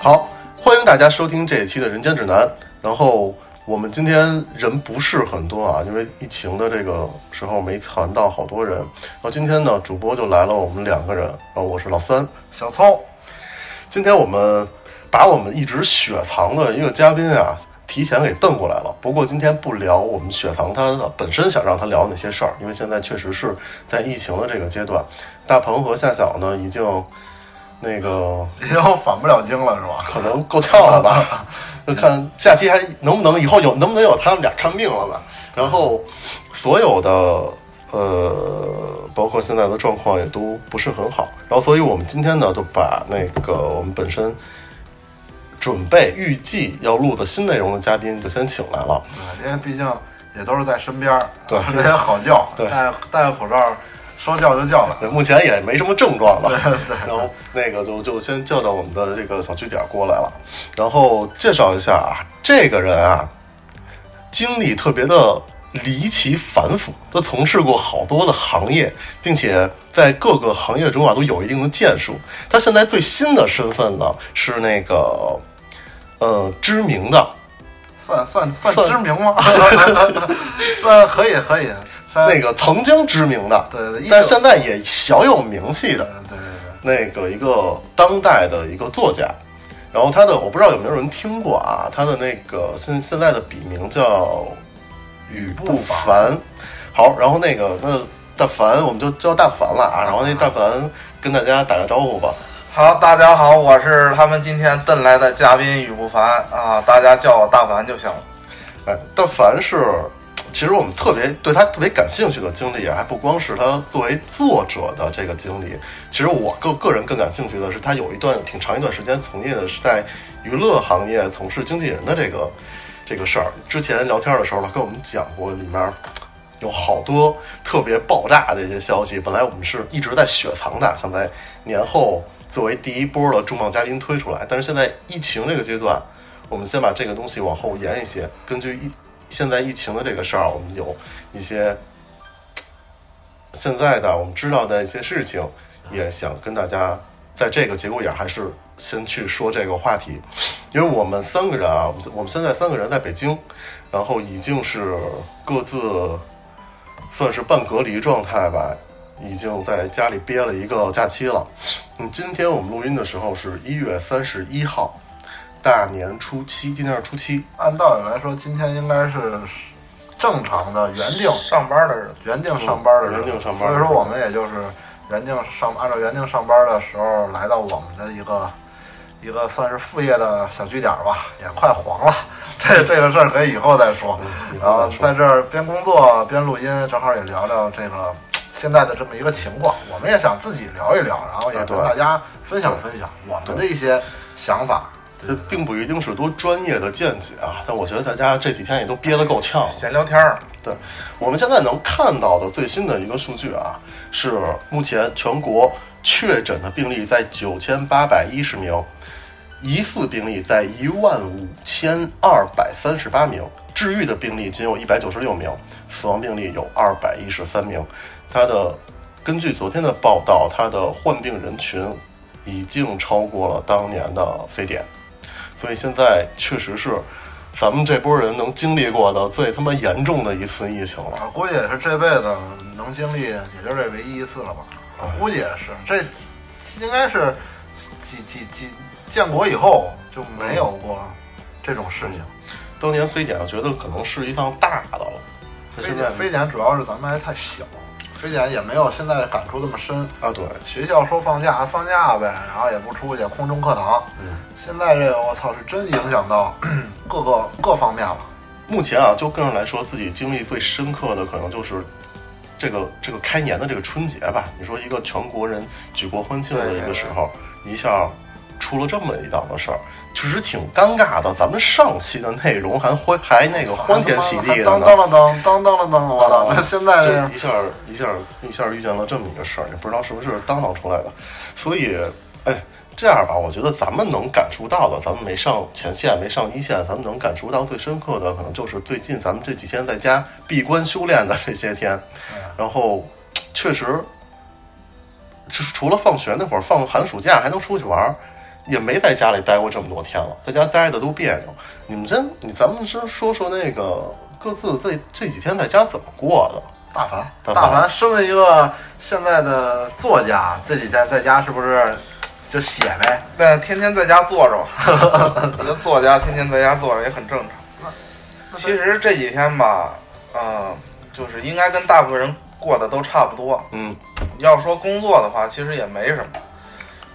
好，欢迎大家收听这一期的《人间指南》。然后我们今天人不是很多啊，因为疫情的这个时候没谈到好多人。然后今天呢，主播就来了，我们两个人。然后我是老三，小聪。今天我们把我们一直雪藏的一个嘉宾啊，提前给瞪过来了。不过今天不聊我们雪藏他本身想让他聊哪些事儿，因为现在确实是在疫情的这个阶段。大鹏和夏晓呢，已经那个已经返不了京了，是吧？可能够呛了吧？就 看下期还能不能以后有能不能有他们俩看病了吧？然后所有的呃，包括现在的状况也都不是很好。然后，所以我们今天呢，就把那个我们本身准备预计要录的新内容的嘉宾就先请来了。因为毕竟也都是在身边儿，对 这些好叫，对戴戴个口罩，说叫就叫了。对，目前也没什么症状了。对对然后那个就就先叫到我们的这个小据点过来了，然后介绍一下啊，这个人啊，经历特别的离奇繁复，他从事过好多的行业，并且在各个行业中啊都有一定的建树。他现在最新的身份呢是那个呃知名的算算算算知名吗？算可以可以。那个曾经知名的，对对，但是现在也小有名气的对对对那个一个当代的一个作家，然后他的我不知道有没有人听过啊，他的那个现现在的笔名叫雨不凡。好，然后那个那大凡我们就叫大凡了啊，然后那大凡跟大家打个招呼吧。好，大家好，我是他们今天蹬来的嘉宾雨不凡啊，大家叫我大凡就行了。哎，大凡是，其实我们特别对他特别感兴趣的经历啊，还不光是他作为作者的这个经历。其实我个个人更感兴趣的是，他有一段挺长一段时间从业的是在娱乐行业从事经纪人的这个这个事儿。之前聊天的时候，他跟我们讲过，里面有好多特别爆炸的一些消息。本来我们是一直在雪藏的，想在年后作为第一波的重磅嘉宾推出来，但是现在疫情这个阶段。我们先把这个东西往后延一些，根据疫现在疫情的这个事儿，我们有一些现在的我们知道的一些事情，也想跟大家在这个节骨眼儿还是先去说这个话题，因为我们三个人啊，我们我们现在三个人在北京，然后已经是各自算是半隔离状态吧，已经在家里憋了一个假期了。嗯，今天我们录音的时候是一月三十一号。大年初七，今天是初七。按道理来说，今天应该是正常的原定上班的日子，原定上班的日子，原定上班所以说我们也就是原定上按照原定上班的时候来到我们的一个一个算是副业的小据点吧，也快黄了。这这个事儿可以以后再说。嗯然后在这儿边工作边录音，正好也聊聊这个现在的这么一个情况。我们也想自己聊一聊，然后也啊对跟大家分享分享我们的一些想法。这并不一定是多专业的见解啊，但我觉得大家这几天也都憋得够呛。闲聊天儿。对，我们现在能看到的最新的一个数据啊，是目前全国确诊的病例在九千八百一十名，疑似病例在一万五千二百三十八名，治愈的病例仅有一百九十六名，死亡病例有二百一十三名。它的根据昨天的报道，它的患病人群已经超过了当年的非典，所以现在确实是咱们这波人能经历过的最他妈严重的一次疫情了。我估计也是这辈子能经历，也就这唯一一次了吧。我估计也是，这应该是几几几建国以后就没有过这种事情。当年非典，我觉得可能是一趟大的了。非典非典主要是咱们还太小，非典也没有现在感触这么深。啊，对，学校说放假放假呗，然后也不出去，空中课堂。嗯，现在这个我操，是真影响到 各个各方面了。目前啊，就个人来说，自己经历最深刻的可能就是这个这个开年的这个春节吧。你说一个全国人举国欢庆的一个时候，一下出了这么一档子事儿，确实挺尴尬的。咱们上期的内容还欢还那个欢天喜地的当呢，当了当当当了当，我操！啊这现在这这一下一下一下遇见了这么一个事儿，也不知道是不是当当出来的。所以，哎，这样吧，我觉得咱们能感触到的，咱们没上前线，没上一线，咱们能感触到最深刻的，可能就是最近咱们这几天在家闭关修炼的这些天。然后，确实，就是除了放学那会儿放寒暑假还能出去玩儿，也没在家里待过这么多天了，在家待的都别扭。你们真，你咱们先说说那个各自这这几天在家怎么过的？大凡，大凡身为一个现在的作家，这几天在家是不是就写呗？那天天在家坐着吧，一个作家天天在家坐着也很正常。其实这几天吧，嗯、就是应该跟大部分人过的都差不多。嗯，要说工作的话，其实也没什么，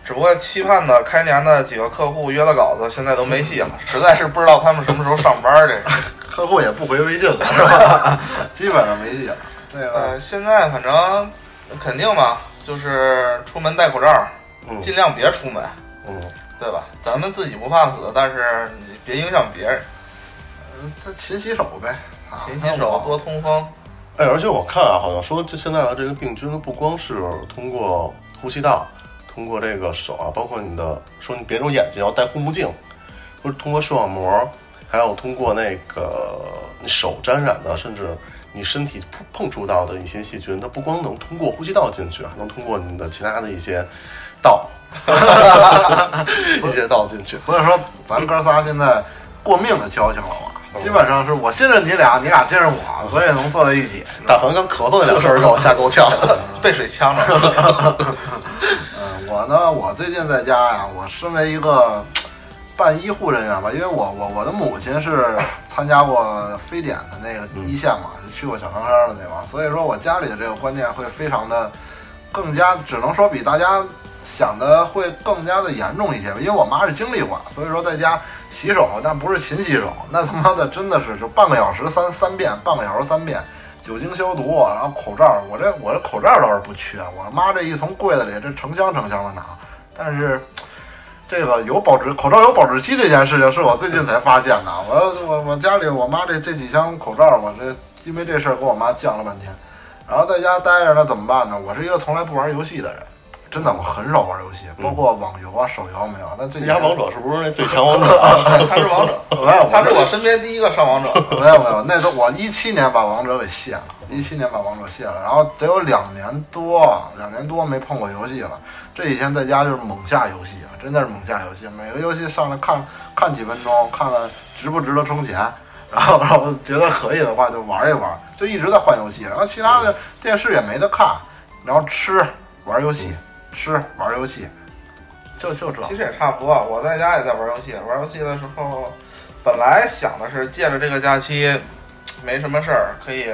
只不过期盼的开年的几个客户约了稿子，现在都没戏了，实在是不知道他们什么时候上班儿。这个，客户也不回微信了，是吧？基本上没戏了。对吧呃，现在反正肯定嘛，就是出门戴口罩，嗯尽量别出门，嗯，对吧？咱们自己不怕死，但是你别影响别人，嗯这勤洗手呗，啊勤洗手，多通风。哎，而且我看啊，好像说这现在的这个病菌呢，不光是通过呼吸道，通过这个手啊，包括你的说你别揉眼睛要戴护目镜，或者通过视网膜，还有通过那个你手沾染的，甚至你身体碰碰触到的一些细菌，它不光能通过呼吸道进去，还能通过你的其他的一些道，一些道进去。所以说咱哥仨现在过命的交情了嘛，基本上是我信任你俩，你俩信任我，所以能坐在一起。大凡刚咳嗽那两声让我吓够呛。被水呛着，嗯，我呢，我最近在家呀，我身为一个半医护人员吧，因为我我我的母亲是参加过非典的那个一线嘛，就去过小汤山的那帮，所以说我家里的这个观念会非常的更加，只能说比大家想的会更加的严重一些吧，因为我妈是经历过，所以说在家洗手，但不是勤洗手，那他妈的真的是就半个小时三三遍，半个小时三遍。酒精消毒，然后口罩，我这我这口罩倒是不缺，我妈这一从柜子里这成箱成箱的拿，但是这个有保质口罩有保质期这件事情是我最近才发现的。我我我家里我妈这这几箱口罩，我这因为这事儿跟我妈犟了半天，然后在家待着那怎么办呢？我是一个从来不玩游戏的人，真的我很少玩游戏，包括网游啊、手游没有。但最近你家王者是不是那最强王者啊？他是王者，没有，他是我身边第一个上王者。没有没有，那都我一七年把王者给卸了，一七年把王者卸了，然后得有两年多，两年多没碰过游戏了。这几天在家就是猛下游戏啊，真的是猛下游戏，每个游戏上来看看几分钟，看看值不值得充钱，然后然后觉得可以的话就玩一玩，就一直在换游戏，然后其他的电视也没得看，然后吃玩游戏，吃玩游戏，就就这。其实也差不多，我在家也在玩游戏。玩游戏的时候，本来想的是借着这个假期，没什么事儿，可以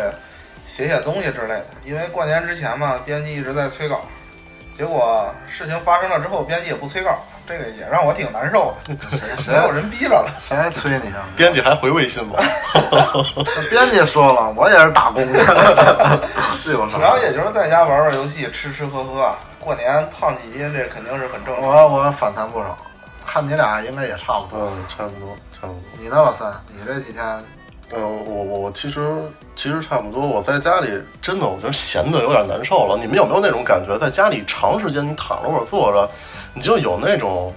写写东西之类的。因为过年之前嘛，编辑一直在催稿，结果事情发生了之后，编辑也不催稿，这个也让我挺难受的。谁 没有人逼着了。谁还催你啊？编辑还回微信吗？编辑说了，我也是打工的，对我主要也就是在家玩玩游戏，吃吃喝喝。过年胖几斤，这肯定是很正常。我我反弹不少，看你俩应该也差不多。嗯，差不多，差不多。你呢，老三？你这几天呃，我我我其实其实差不多。我在家里真的，我觉得闲的有点难受了。你们有没有那种感觉，在家里长时间你躺着或者坐着，你就有那种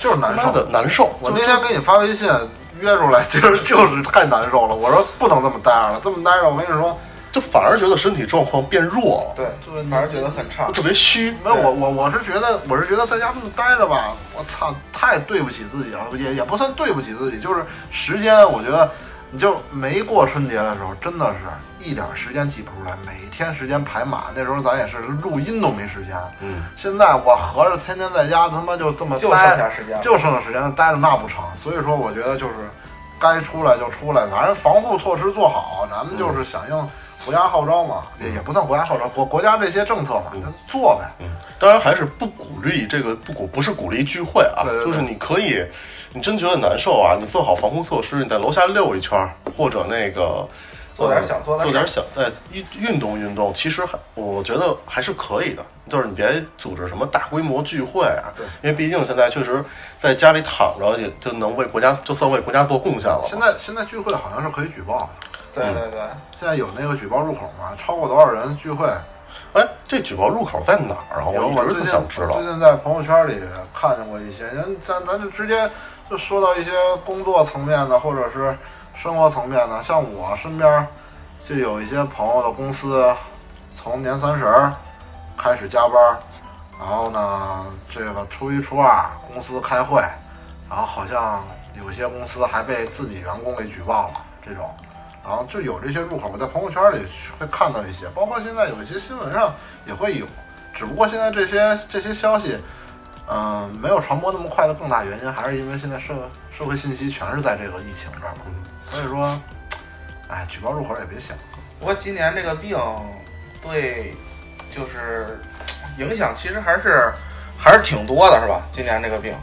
就是难受。的难受？我那天给你发微信约出来，就是 就是太难受了。我说不能这么待着了，这么待着，我跟你说，就反而觉得身体状况变弱了，对就是，反而觉得很差。特别虚。没有我我我是觉得我是觉得在家这么待着吧，我操，太对不起自己了，也也不算对不起自己，就是时间，我觉得你就没过春节的时候，真的是一点时间挤不出来，每天时间排满，那时候咱也是录音都没时间。嗯，现在我合着天天在家，他妈就这么就剩待下时间了就剩下时间待着那不成。所以说，我觉得就是该出来就出来，反正防护措施做好，咱们就是响应国家号召嘛，也也不算国家号召，国国家这些政策嘛，就做呗。嗯，当然还是不鼓励这个不鼓不是鼓励聚会啊，对对对。就是你可以，你真觉得难受啊，你做好防护措施，你在楼下溜一圈儿，或者那个做点呃想做点儿做点想在运运动运动，其实还我觉得还是可以的，就是你别组织什么大规模聚会啊，对，因为毕竟现在确实在家里躺着也就能为国家就算为国家做贡献了。现在现在聚会好像是可以举报的，对对对，现在有那个举报入口嘛，超过多少人聚会，哎，这举报入口在哪儿啊？我一直我最想知道。最。近在朋友圈里看见过一些，人咱咱就直接就说到一些工作层面的，或者是生活层面的，像我身边就有一些朋友的公司从年三十儿开始加班，然后呢，这个初一初二公司开会，然后好像有些公司还被自己员工给举报了这种，然后就有这些入口，我在朋友圈里会看到一些，包括现在有一些新闻上也会有，只不过现在这些这些消息，嗯、没有传播那么快的更大原因，还是因为现在社社会信息全是在这个疫情这儿嘛，所以说，哎，举报入口也别想。不过今年这个病对就是影响其实还是还是挺多的，是吧？今年这个病，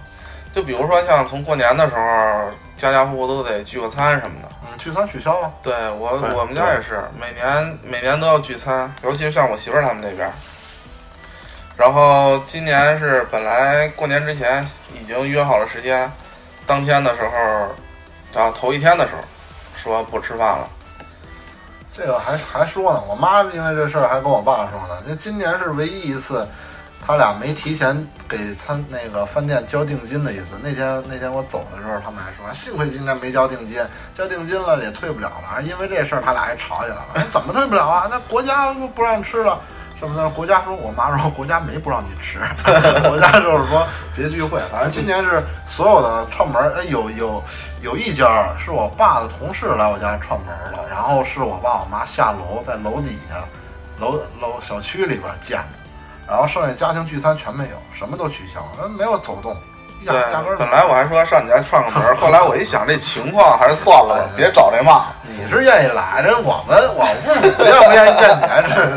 就比如说像从过年的时候，家家户户都得聚个餐什么的。嗯，聚餐取消了，对我对我们家也是，每年每年都要聚餐，尤其是像我媳妇儿他们那边儿。然后今年是本来过年之前已经约好了时间，当天的时候，然后头一天的时候说不吃饭了。这个还还说呢，我妈因为这事儿还跟我爸说呢，就今年是唯一一次，他俩没提前给餐那个饭店交定金的意思。那天那天我走的时候，他们还说，幸亏今年没交定金，交定金了也退不了了。因为这事儿，他俩还吵起来了，怎么退不了啊？那国家不不让吃了。什么的？国家说，我妈说国家没不让你吃，国家就是说别聚会。反正今年是所有的串门，哎，有有有一家是我爸的同事来我家串门了，然后是我爸我妈下楼在楼底下楼楼小区里边儿见的，然后剩下家庭聚餐全没有，什么都取消，呃没有走动，压根儿，本来我还说上你家串个门儿，后来我一想这情况，还是算了吧，别找这骂。你是愿意来，这我们我父母愿不愿意 见你，这是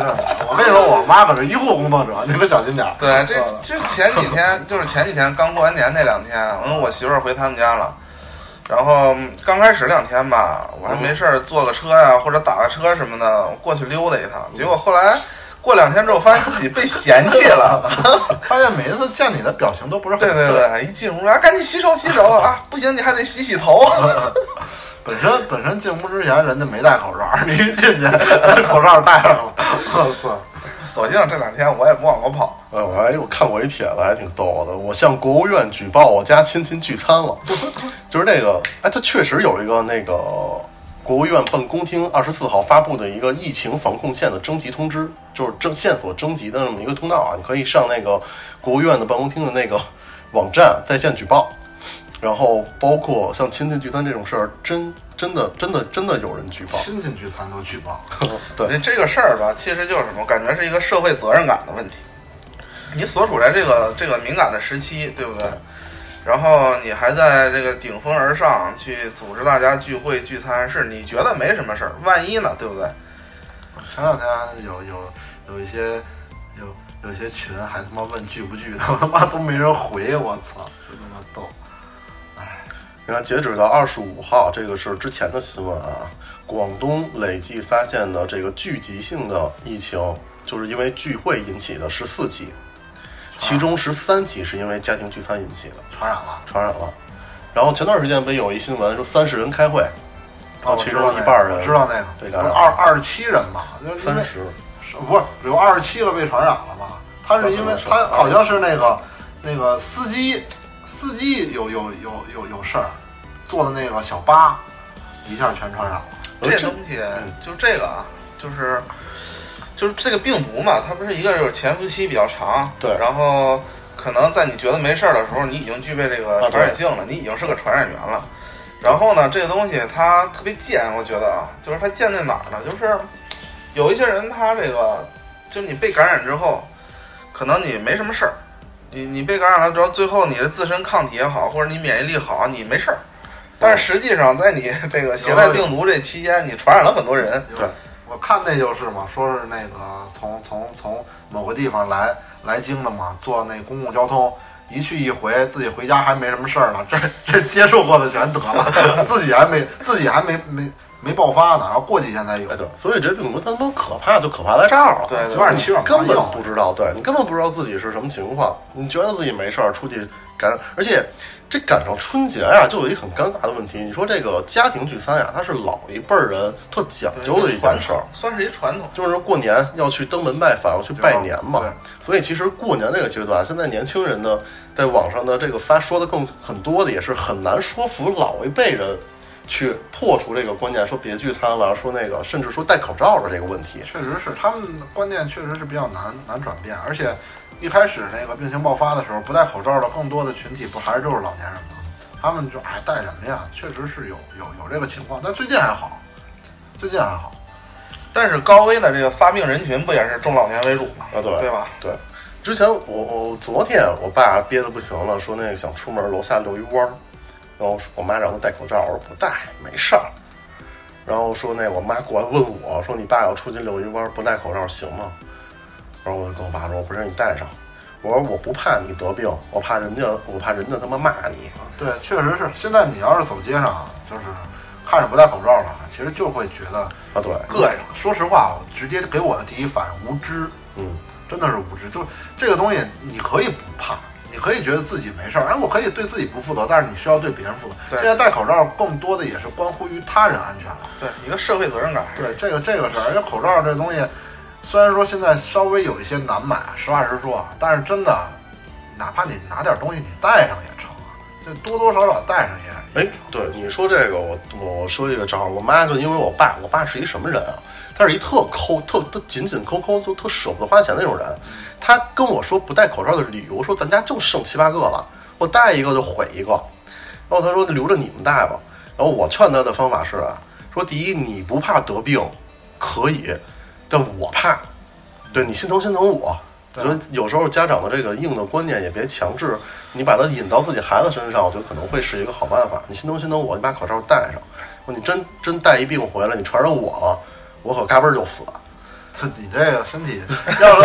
我跟你说，我妈可是医护工作者，你们小心点儿。对，这嗯这前几天 就是前几天刚过完年那两天，嗯，我媳妇儿回他们家了，然后嗯刚开始两天吧，我还没事儿坐个车呀，或者打个车什么的，过去溜达一趟。结果后来过两天之后，发现自己被嫌弃了。发现每一次见你的表情都不是很对对对，一进屋啊，赶紧洗手洗手啊，不行你还得洗洗头。本身本身进屋之前人家没戴口罩，你一进去 口罩戴上了，我操！索性这两天我也不往过跑。哎，我还有看过一帖子，还挺逗的。我向国务院举报我家亲戚聚餐了，就是这个，哎，它确实有一个那个国务院办公厅二十四号发布的一个疫情防控线的征集通知，就是征线索征集的这么一个通道啊，你可以上那个国务院的办公厅的那个网站在线举报。然后包括像亲戚聚餐这种事儿，真真的真的真的有人举报，亲戚聚餐都举报，对这个事儿吧，其实就是什么？我感觉是一个社会责任感的问题。你所处在这个这个敏感的时期，对不对？然后你还在这个顶峰而上去组织大家聚会聚餐，是你觉得没什么事儿，万一呢，对不对？前两天有有有一些有有一些群还他妈问聚不聚的，我他妈都没人回，我操，真他妈逗。你看，截止到二十五号，这个是之前的新闻啊。广东累计发现的这个聚集性的疫情，就是因为聚会引起的十四起，其中十三起是因为家庭聚餐引起的，传染了，传染了。然后前段时间不有一新闻说三十人开会，哦，其中一半人我知道那个，被感染。二二十七人吧，就是三十，是不是有二十七个被传染了吗？他是因为他好像是那个那个司机司机有有有有有事儿，坐的那个小巴一下全传染了。这东西就这个啊，就是就是这个病毒嘛，它不是一个就是潜伏期比较长，对。然后可能在你觉得没事儿的时候，你已经具备这个传染性了，你已经是个传染源了。然后呢，这个东西它特别贱，我觉得啊，就是它贱在哪儿呢？就是有一些人他这个，就你被感染之后，可能你没什么事儿，你你被感染了之后，最后你的自身抗体也好，或者你免疫力好，你没事儿。但是实际上，在你这个携带病毒这期间，你传染了很多人。对，我看那就是嘛，说是那个从从从某个地方来来京的嘛，坐那公共交通。一去一回，自己回家还没什么事儿呢，这这接受过的全得了，自己还没自己还没没没爆发呢，然后过几天才有哎。对，所以这病毒它他妈可怕，就可怕在这儿了。对对有点欺软怕根本。不知道，对你根本不知道自己是什么情况，你觉得自己没事儿，出去感染，而且这赶上春节呀、就有一个很尴尬的问题。你说这个家庭聚餐呀、它是老一辈儿人特讲究的一件事儿，算是一传统。就是说过年要去登门拜访，要去拜年嘛对。所以其实过年这个阶段，现在年轻人呢在网上的这个发说的更很多的，也是很难说服老一辈人去破除这个观念，说别聚餐了，说那个甚至说戴口罩的这个问题。确实是他们的观念确实是比较难难转变，而且一开始那个病情爆发的时候，不戴口罩的更多的群体不还是就是老年人吗？他们就哎戴什么呀？确实是有有有这个情况，但最近还好，最近还好。但是高危的这个发病人群不也是中老年为主吗？啊，对对吧？对，之前我我昨天我爸憋得不行了，说那个想出门楼下遛一弯儿，然后我妈让他戴口罩，我说不戴没事儿。然后说那我妈过来问我说你爸要出去遛一弯儿不戴口罩行吗？然后我就跟我爸说我不是你戴上，我说我不怕你得病，我怕人家我怕人家他妈骂你。对，确实是。现在你要是走街上，就是看着不戴口罩的，其实就会觉得啊对，膈应。说实话，我直接给我的第一反应无知，嗯，真的是无知。就这个东西，你可以不怕，你可以觉得自己没事儿，哎，我可以对自己不负责，但是你需要对别人负责。对现在戴口罩更多的也是关乎于他人安全了。对一个社会责任感。对这个这个事儿，而且口罩这东西，虽然说现在稍微有一些难买，实话实说啊，但是真的，哪怕你拿点东西你带上也成啊，这多多少少带上也。哎，对你说这个，我我说一个正好，我妈就因为我爸，我爸是一什么人啊？他是一特抠、特特紧紧抠抠、都特舍不得花钱那种人。他跟我说不戴口罩的理由，说咱家就剩七八个了，我戴一个就毁一个。然后他说留着你们戴吧。然后我劝他的方法是啊，说第一你不怕得病，可以，但我怕，对你心疼心疼我。我觉得有时候家长的这个硬的观念也别强制，你把它引到自己孩子身上，我觉得可能会是一个好办法。你心疼心疼我，你把口罩戴上。你真真带一病回来，你传染我了，我可嘎嘣儿就死。你这个身体，要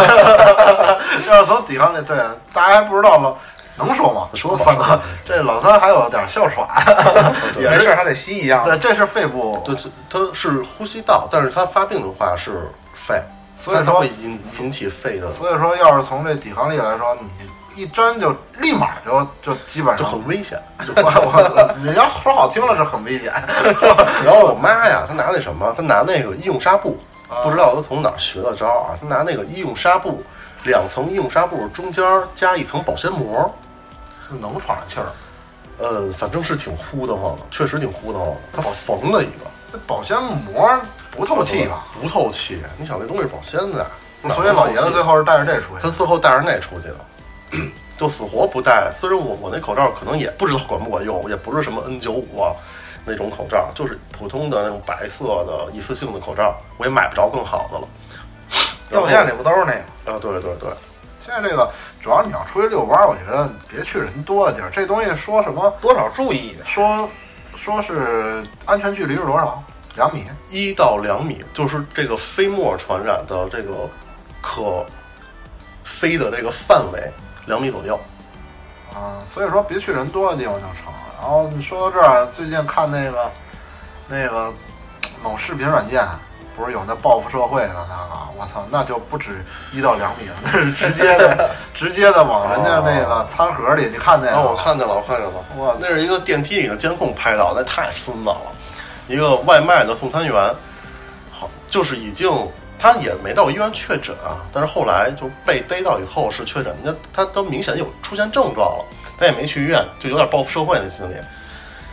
是要是从抵抗力，对，大家还不知道了，能说吗？说吧三哥，这老三还有点哮喘，也没事儿还得吸一样。对，这是肺部，对，它是呼吸道，但是它发病的话是肺，所以说它会引引起肺的，所以说要是从这抵抗力来说，你一沾就立马就就基本上就很危险。就我我你要说好听了是很危险，然后我妈呀，她拿那什么，她拿那个医用纱布，啊不知道她从哪儿学的招啊，她拿那个医用纱布，两层医用纱布中间加一层保鲜膜，是能喘上气儿。呃，反正是挺呼的慌的，确实挺呼的慌的。她缝了一个，这保鲜膜不透气吧？不透气。你想那东西是保鲜的，所以老爷子最后是带着这出去。他最后带着那出去的，就死活不戴。虽然我我那口罩可能也不知道管不管用，也不是什么 N 九五啊那种口罩，就是普通的那种白色的一次性的口罩，我也买不着更好的了。药店里不都是那个？啊，对对对，现在这个主要你要出去遛弯儿，我觉得别去人多的地儿。这东西说什么？多少注意一点。说说是安全距离是多少？两米？一到两米，就是这个飞沫传染的这个可飞的这个范围两米左右。啊，所以说别去人多的地方就成。然后你说到这儿，最近看那个那个某视频软件，不是有那报复社会的那个？我操，那就不止一到两米了，那是直接的，直接的往人家那个餐盒里，你看那个？啊，我看见了，我看见了哇，那是一个电梯里的监控拍到，那太孙子了。一个外卖的送餐员，好，就是已经他也没到医院确诊啊，但是后来就被逮到以后是确诊，那他都明显有出现症状了，他也没去医院，就有点报复社会的心理。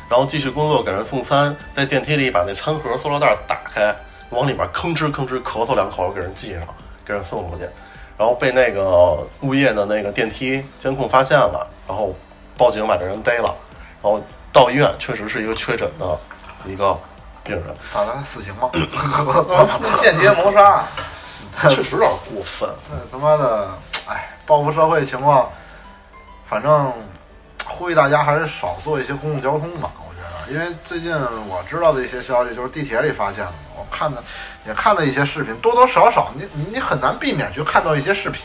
然后继续工作，给人送餐，在电梯里把那餐盒塑料袋打开，往里面吭哧吭哧咳嗽两口，给人系上，给人送出去。然后被那个物业的那个电梯监控发现了，然后报警把这人逮了，然后到医院确实是一个确诊的一个病人，打算死刑吗？那间接谋杀，确实有点过分。那他妈的，哎，报复社会情况，反正呼吁大家还是少坐一些公共交通吧。我觉得，因为最近我知道的一些消息，就是地铁里发现的，我看的也看到一些视频，多多少少你你你很难避免去看到一些视频。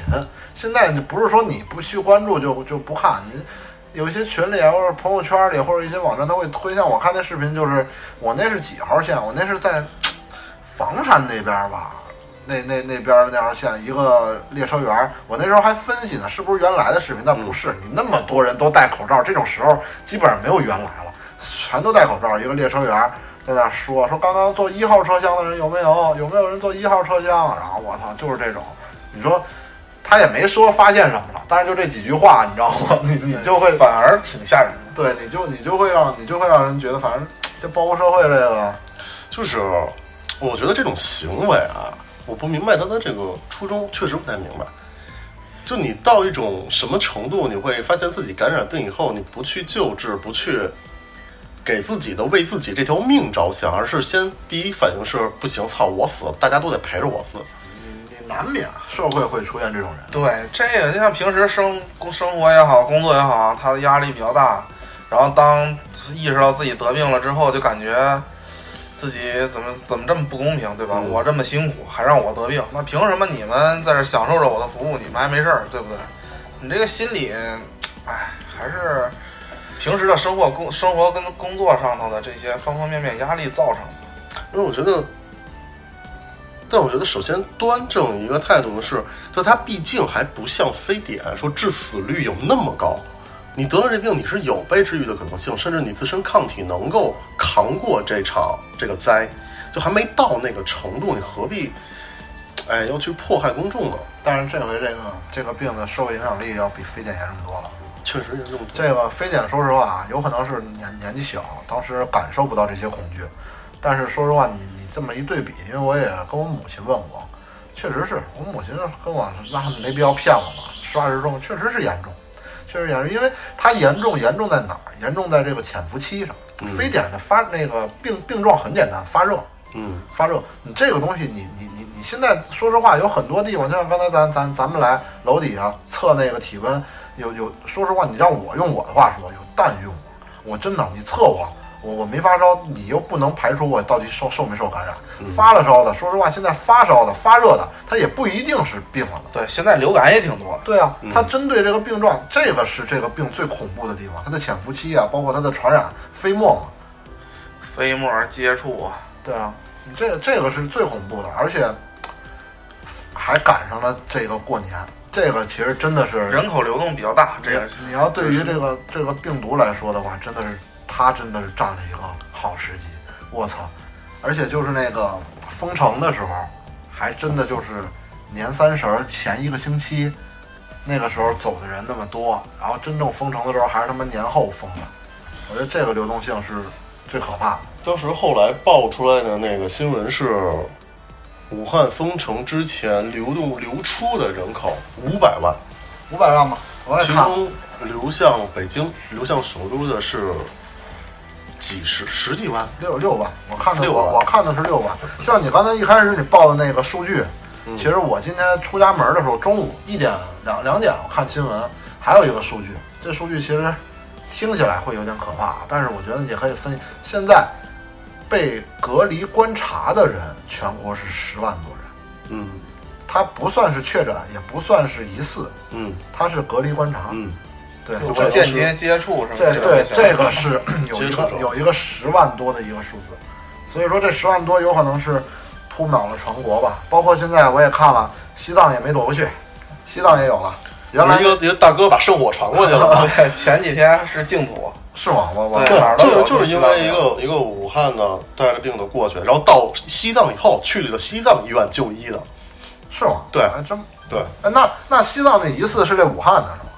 现在你不是说你不去关注就就不看，你有一些群里啊，或者朋友圈里，或者一些网站，他会推荐我看那视频，就是我那是几号线？我那是在房山那边吧。那那那边的那条线，一个列车员，我那时候还分析呢，是不是原来的视频？但不是，你那么多人都戴口罩，这种时候基本上没有原来了，全都戴口罩。一个列车员在那说说，刚刚坐一号车厢的人有没有？有没有人坐一号车厢？然后我操，就是这种，你说他也没说发现什么了，但是就这几句话，你知道吗？你你就会反而挺吓人的。对，你就你就会让你就会让人觉得，反正这报复社会这个，就是我觉得这种行为啊，我不明白他的这个初衷，确实不太明白。就你到一种什么程度，你会发现自己感染病以后，你不去救治，不去给自己的为自己这条命着想，而是先第一反应是不行，操，我死了，大家都得陪着我死。难免社会会出现这种人。对这个，就像平时生工生活也好，工作也好，他的压力比较大，然后当意识到自己得病了之后，就感觉自己怎么怎么这么不公平，对吧？嗯我这么辛苦，还让我得病，那凭什么你们在这享受着我的服务，你们还没事儿，对不对？你这个心理，哎，还是平时的生活工生活跟工作上头的这些方方面面压力造成的。因为我觉得，但我觉得首先端正一个态度的是，就它毕竟还不像非典说致死率有那么高。你得了这病，你是有被治愈的可能性，甚至你自身抗体能够扛过这场这个灾，就还没到那个程度，你何必，哎，要去迫害公众呢？但是这回这个这个病的社会影响力要比非典严重多了。确实严重。这个非典，说实话啊，有可能是年年纪小，当时感受不到这些恐惧。但是说实话，你你这么一对比，因为我也跟我母亲问过，确实是我母亲跟我，那没必要骗我嘛，实话实说，确实是严重，确实严重，因为它严重严重在哪儿？严重在这个潜伏期上。非典的发那个病病状很简单，发热，嗯，发热，你这个东西你，你你你现在说实话，有很多地方，就像刚才咱咱咱们来楼底下测那个体温，有有，说实话，你让我用我的话说，有蛋用，我真的，你测我，我我没发烧，你又不能排除我到底受受没受感染，发了烧的，说实话，现在发烧的、发热的，它也不一定是病了的。对，现在流感也挺多。对啊，它针对这个病状，这个是这个病最恐怖的地方，它的潜伏期啊，包括它的传染飞沫嘛，飞沫接触啊，对啊，你这这个是最恐怖的，而且还赶上了这个过年，这个其实真的是人口流动比较大，这个你要对于这个这个病毒来说的话，真的是它真的是占了一个好时机，我操！而且就是那个封城的时候，还真的就是年三十儿前一个星期，那个时候走的人那么多，然后真正封城的时候还是他妈年后封的，我觉得这个流动性是最可怕的。当时后来爆出来的那个新闻是，武汉封城之前流动流出的人口五百万，五百万吧，其中流向北京、流向首都的是几十十几万。六六万，我看的六万我我看的是六万。就像你刚才一开始你报的那个数据，其实我今天出家门的时候，中午一点两两点我看新闻，还有一个数据，这数据其实听起来会有点可怕，但是我觉得你可以分析。现在被隔离观察的人，全国是十万多人，嗯他不算是确诊，也不算是疑似，嗯他是隔离观察。嗯，对，有这个间接接触什么的。这对这个是 有一接触者个有一个十万多的一个数字，所以说这十万多有可能是铺满了全国吧。包括现在我也看了，西藏也没躲过去，西藏也有了。原来一个一个大哥把圣火传过去了。对，前几天是净土，是吗？我我对哪儿都有这个就是因为一个一个武汉的带着病的过去，然后到西藏以后去了西藏医院就医的。是吗？对还真对哎那那西藏那一次是这武汉的是吗？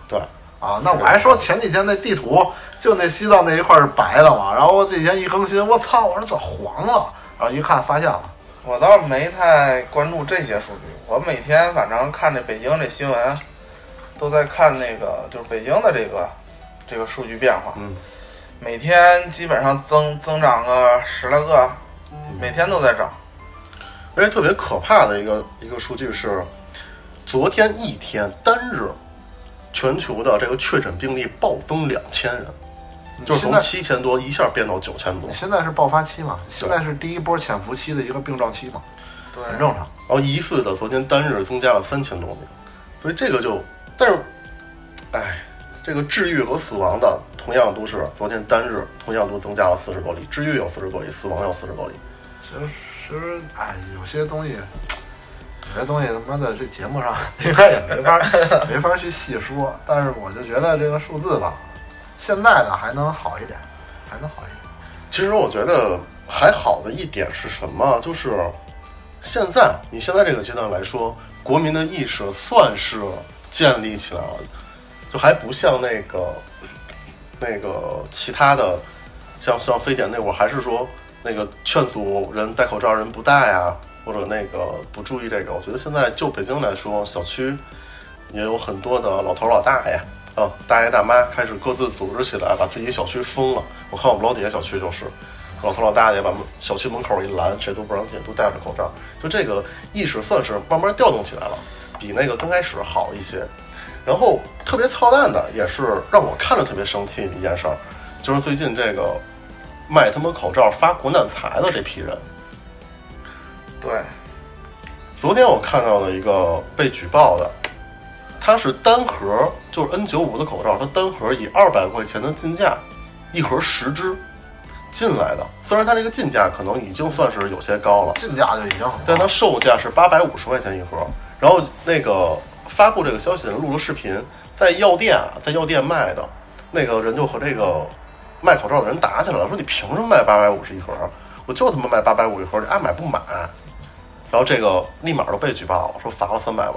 对，啊，那我还说前几天那地图就那西藏那一块是白的嘛，然后我这几天一更新，我操，我说怎么黄了？然后一看发现了，我倒没太关注这些数据。我每天反正看这北京这新闻，都在看那个就是北京的这个这个数据变化。嗯，每天基本上增增长个十来个，每天都在涨。而且特别可怕的一个一个数据是，昨天一天单日，全球的这个确诊病例暴增两千人，就是从七千多一下变到九千多你，现在是爆发期嘛？现在是第一波潜伏期的一个病状期嘛，对，很正常。然后疑似的昨天单日增加了三千多名，所以这个就，但是，哎，这个治愈和死亡的同样都是昨天单日同样都增加了四十多例，治愈有四十多例，死亡有四十多例。其实，其实，哎，有些东西，有些东西他妈的这节目上 应该也没法 没法去细说。但是我就觉得这个数字吧，现在的还能好一点，还能好一点。其实我觉得还好的一点是什么？就是现在你现在这个阶段来说，国民的意识算是建立起来了，就还不像那个那个其他的像像非典那会儿，还是说那个劝阻人戴口罩，人不戴啊，或者那个不注意这个。我觉得现在就北京来说，小区也有很多的老头老大爷啊，大爷大妈开始各自组织起来，把自己小区封了。我看我们楼底下小区就是。老头老大爷把小区门口一拦，谁都不让进，都戴着口罩。就这个意识算是慢慢调动起来了，比那个刚开始好一些。然后特别操蛋的，也是让我看着特别生气的一件事儿，就是最近这个卖他妈口罩发国难财的这批人。对，昨天我看到了一个被举报的，它是单盒，就是 N 九五的口罩，它单盒以二百块钱的进价，一盒十支。进来的，虽然它这个进价可能已经算是有些高了，进价就已经很高，但它售价是八百五十块钱一盒。然后那个发布这个消息的人录了视频，在药店啊，在药店卖的，那个人就和这个卖口罩的人打起来了，说你凭什么卖八百五十一盒？我就他妈卖八百五一盒，你爱买不买？然后这个立马就被举报了，说罚了三百万。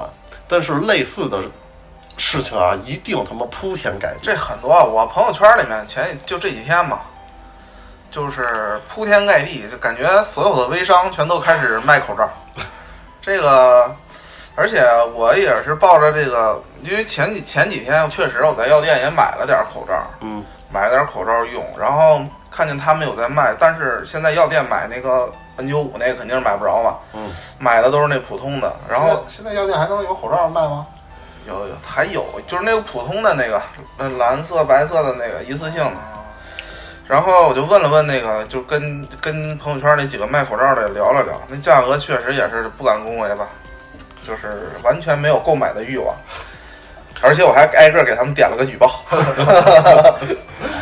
但是类似的事情啊，一定他妈铺天盖地。这很多，我朋友圈里面前就这几天嘛。就是铺天盖地，就感觉所有的微商全都开始卖口罩。这个，而且我也是抱着这个，因为前几前几天确实我在药店也买了点口罩，嗯，买了点口罩用，然后看见他们有在卖，但是现在药店买那个 N 九五那个肯定是买不着嘛，嗯，买的都是那普通的。然后现在药店还能有口罩卖吗？有有还有，就是那个普通的那个，那蓝色白色的那个一次性的。然后我就问了问那个，就跟跟朋友圈那几个卖口罩的聊了聊，那价格确实也是不敢恭维吧，就是完全没有购买的欲望，而且我还挨个给他们点了个举报，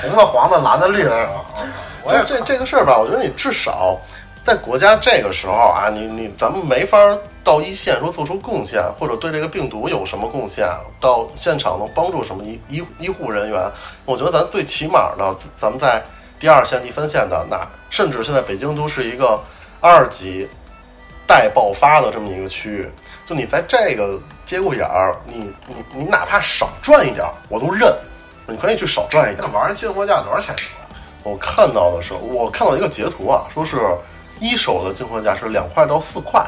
红的、黄的、蓝的、绿的，是吧？这这这个事儿吧，我觉得你至少在国家这个时候啊，你你咱们没法到一线说做出贡献，或者对这个病毒有什么贡献，到现场能帮助什么医医医护人员，我觉得咱最起码的，咱们在。第二线、第三线的那，甚至现在北京都是一个二级待爆发的这么一个区域。就你在这个节骨眼儿，你你你哪怕少赚一点，我都认。你可以去少赚一点。那玩意儿进货价多少钱？我看到的是，我看到一个截图啊，说是一手的进货价是两块到四块，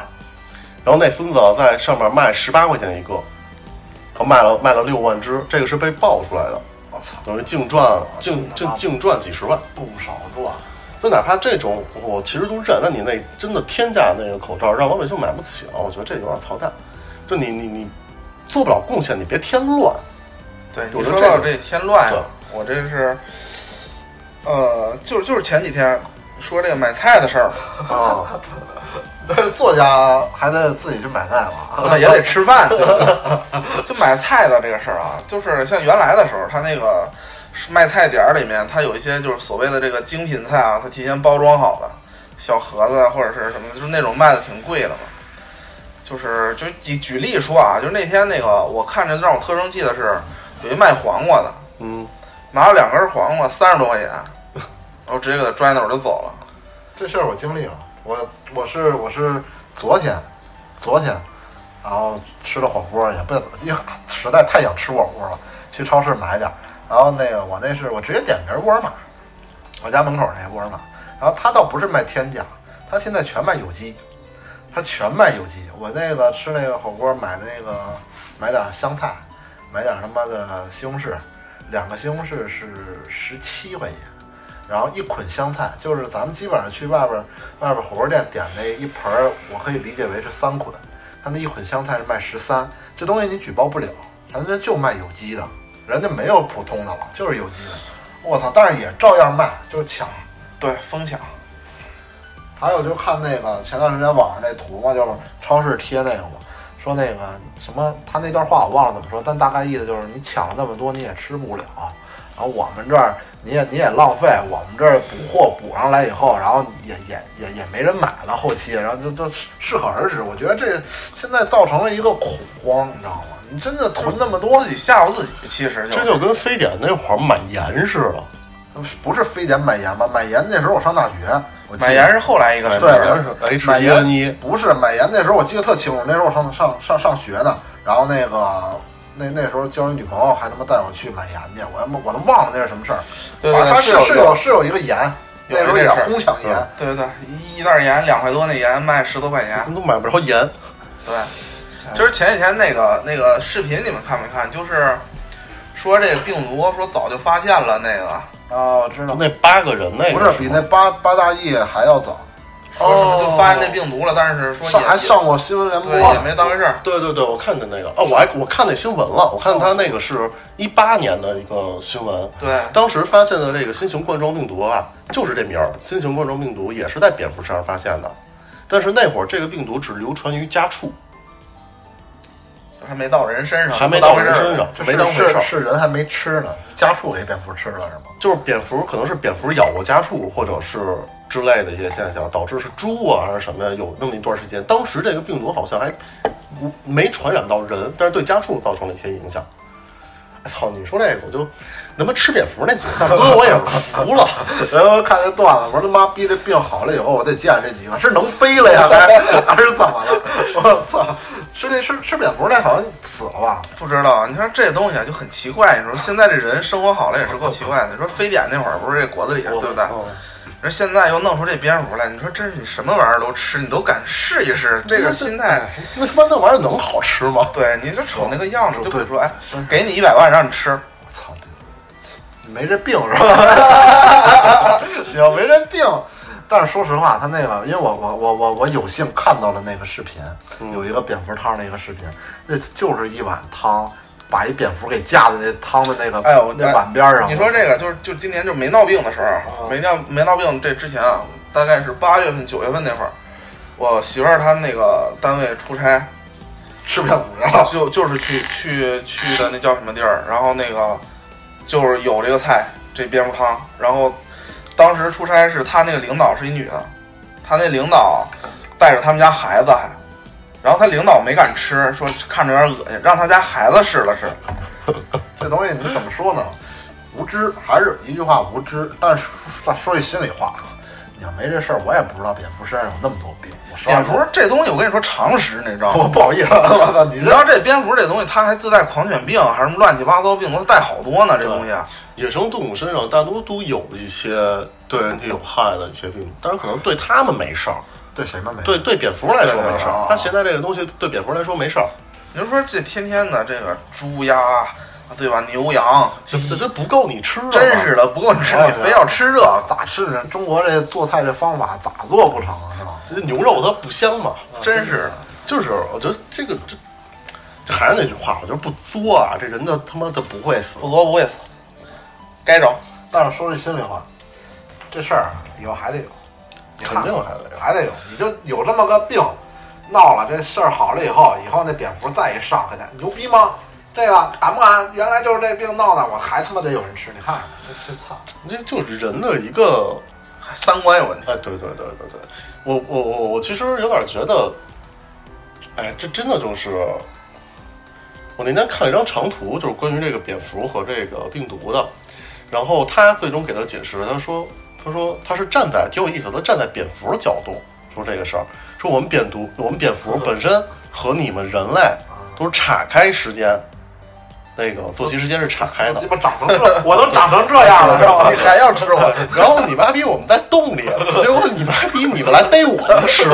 然后那孙子在上面卖十八块钱一个，他卖了卖了六万只，这个是被爆出来的。我操等于净赚净净净赚几十万，不少赚。就哪怕这种，我其实都认。那你那真的天价那个口罩，让老百姓买不起了，我觉得这有点操蛋。就你你你做不了贡献，你别添乱。对，你说到这添乱呀，我这是，呃，就是就是前几天说这个买菜的事儿啊。作家还得自己去买菜嘛，也得吃饭。就买菜的这个事儿啊，就是像原来的时候，他那个卖菜点儿里面，他有一些就是所谓的这个精品菜啊，他提前包装好的小盒子或者是什么，就是那种卖的挺贵的嘛。就是就举举例说啊，就是那天那个我看着让我特生气的是，有一卖黄瓜的，嗯，拿了两根黄瓜三十多块钱，然后直接给他拽那儿就走了。这事儿我经历了。我我是我是昨天，昨天，然后吃了火锅，也不因为实在太想吃火锅了，去超市买点儿。然后那个我那是我直接点瓶沃尔玛，我家门口那沃尔玛。然后他倒不是卖天价，他现在全卖有机，他全卖有机。我那个吃那个火锅买的那个买点香菜，买点他妈的西红柿，两个西红柿是十七块钱。然后一捆香菜，就是咱们基本上去外边外边火锅店点那一盆儿，我可以理解为是三捆。他那一捆香菜是卖十三，这东西你举报不了，人家就卖有机的，人家没有普通的了，就是有机的。我操！但是也照样卖，就是抢，对，疯抢。还有就看那个前段时间网上那图嘛，就是超市贴那个嘛，说那个什么，他那段话我忘了怎么说，但大概意思就是你抢了那么多你也吃不了。然后我们这儿你也你也浪费，我们这儿补货补上来以后，然后也也也也没人买了，后期然后就就适可而止。我觉得这现在造成了一个恐慌，你知道吗？你真的囤那么多，自己吓唬自己，其实就这就跟非典那会儿买盐似的，不是非典买盐吧？买盐那时候我上大学，买盐是后来一个对，是买盐不是买盐那时候我记得特清楚，那时候我上上上上学呢，然后那个那那时候交一女朋友还他妈带我去买盐去，我他妈我都忘了那是什么事儿。对对对，是有是有是有一个盐，那时候也哄抢盐。对对对，一一袋盐两块多，那盐卖十多块钱。都买不着盐。对，其实前几天那个那个视频，你们看没看？就是说这个病毒说早就发现了那个，哦，我知道，那八个人那个不是比那八八大亿还要早，说什么哦就发现这病毒了，但是说还上过新闻联播，也没当回事儿。对对对，我看见那个。哦，我还我看那新闻了，我看他那个是一八年的一个新闻，对，当时发现的这个新型冠状病毒啊，就是这名儿，新型冠状病毒也是在蝙蝠身上发现的，但是那会儿这个病毒只流传于家畜，还没到人身上，还没到人身上，这没当回事儿。是是人还没吃呢，家畜给蝙蝠吃了是吗？就是蝙蝠可能是蝙蝠咬过家畜，或者是之类的一些现象，导致是猪啊还是什么呀？有那么一段时间，当时这个病毒好像还没传染到人，但是对家畜造成了一些影响。哎操！你说这个，我就他妈吃蝙蝠那几个大哥，我也是服了。然后看那段子，我说他妈逼这病好了以后，我得见这几个，是能飞了呀，还是 还是怎么了？我操！吃那吃吃蝙蝠那好像死了吧？不知道，你说这东西啊就很奇怪。你说现在这人生活好了也是够奇怪的。你说非典那会儿不是这果子狸，对不对？嗯你说现在又弄出这蝙蝠来，你说这是你什么玩意儿都吃，你都敢试一试，这个心态。那他妈那玩意儿能好吃吗？对，你就瞅那个样子，就比如说，哎，给你一百万让你吃，没这病是吧？你要没这病，但是说实话，他那个，因为我我我我我有幸看到了那个视频，有一个蝙蝠汤的一个视频，那就是一碗汤，把一蝙蝠给架在那汤的那个哎我那碗边上。你说这个就是就今年就没闹病的时候，没闹没闹病这之前啊，大概是八月份九月份那会儿，我媳妇儿他们那个单位出差，吃蝙蝠了？就就是去去去的那叫什么地儿，然后那个就是有这个菜，这蝙蝠汤，然后当时出差是他那个领导是一女的，他那领导带着他们家孩子还，然后他领导没敢吃，说看着有点恶心，让他家孩子试了试，这东要没这事儿，我也不知道蝙蝠身上有那么多病。蝙蝠，这东西我跟你说常识，你知道我吗？不好意思，我操，你知道这蝙蝠这东西，它还自带狂犬病，还是什么乱七八糟病毒，它带好多呢。这东西，野生动物身上大多都有一些对人体有害的一些病毒，但是可能对它们没事儿，对谁们没？对对蝙蝠来说没事儿。它携带这个东西对蝙蝠来说没事儿，你就说这天天的这个猪鸭，对吧？牛羊，这这这不够你吃的。真是的，不够你吃，你非要吃这，咋吃呢？中国这做菜这方法咋做不成啊？是吧？这牛肉它不香嘛，真是的。就是我觉得这个这这还是那句话，我觉得不作啊，这人就他妈就不会死不。作不会死，该着。但是说句心里话，这事儿啊以后还得有，肯定还得有还得有。你就有这么个病，闹了，这事儿好了以后，以后那蝙蝠再一上，跟他牛逼吗？这个敢不敢？原来就是这病闹的，我还他妈得有人吃。你看，这这操！这就是人的一个三观有问题。哎，对对对对对，我我我我其实有点觉得，哎，这真的就是，我那天看了一张长图，就是关于这个蝙蝠和这个病毒的，然后他最终给他解释，他说他说他是站在挺有意思的，站在蝙蝠的角度说这个事儿，说我们蝙蝠我们蝙蝠本身和你们人类都是岔开时间。那个作息时间是岔开的鸡，巴长成这，我都长成这样了，知道吗？你还要吃我？然后你妈逼我们在洞里，结果你妈逼你们来逮我们吃。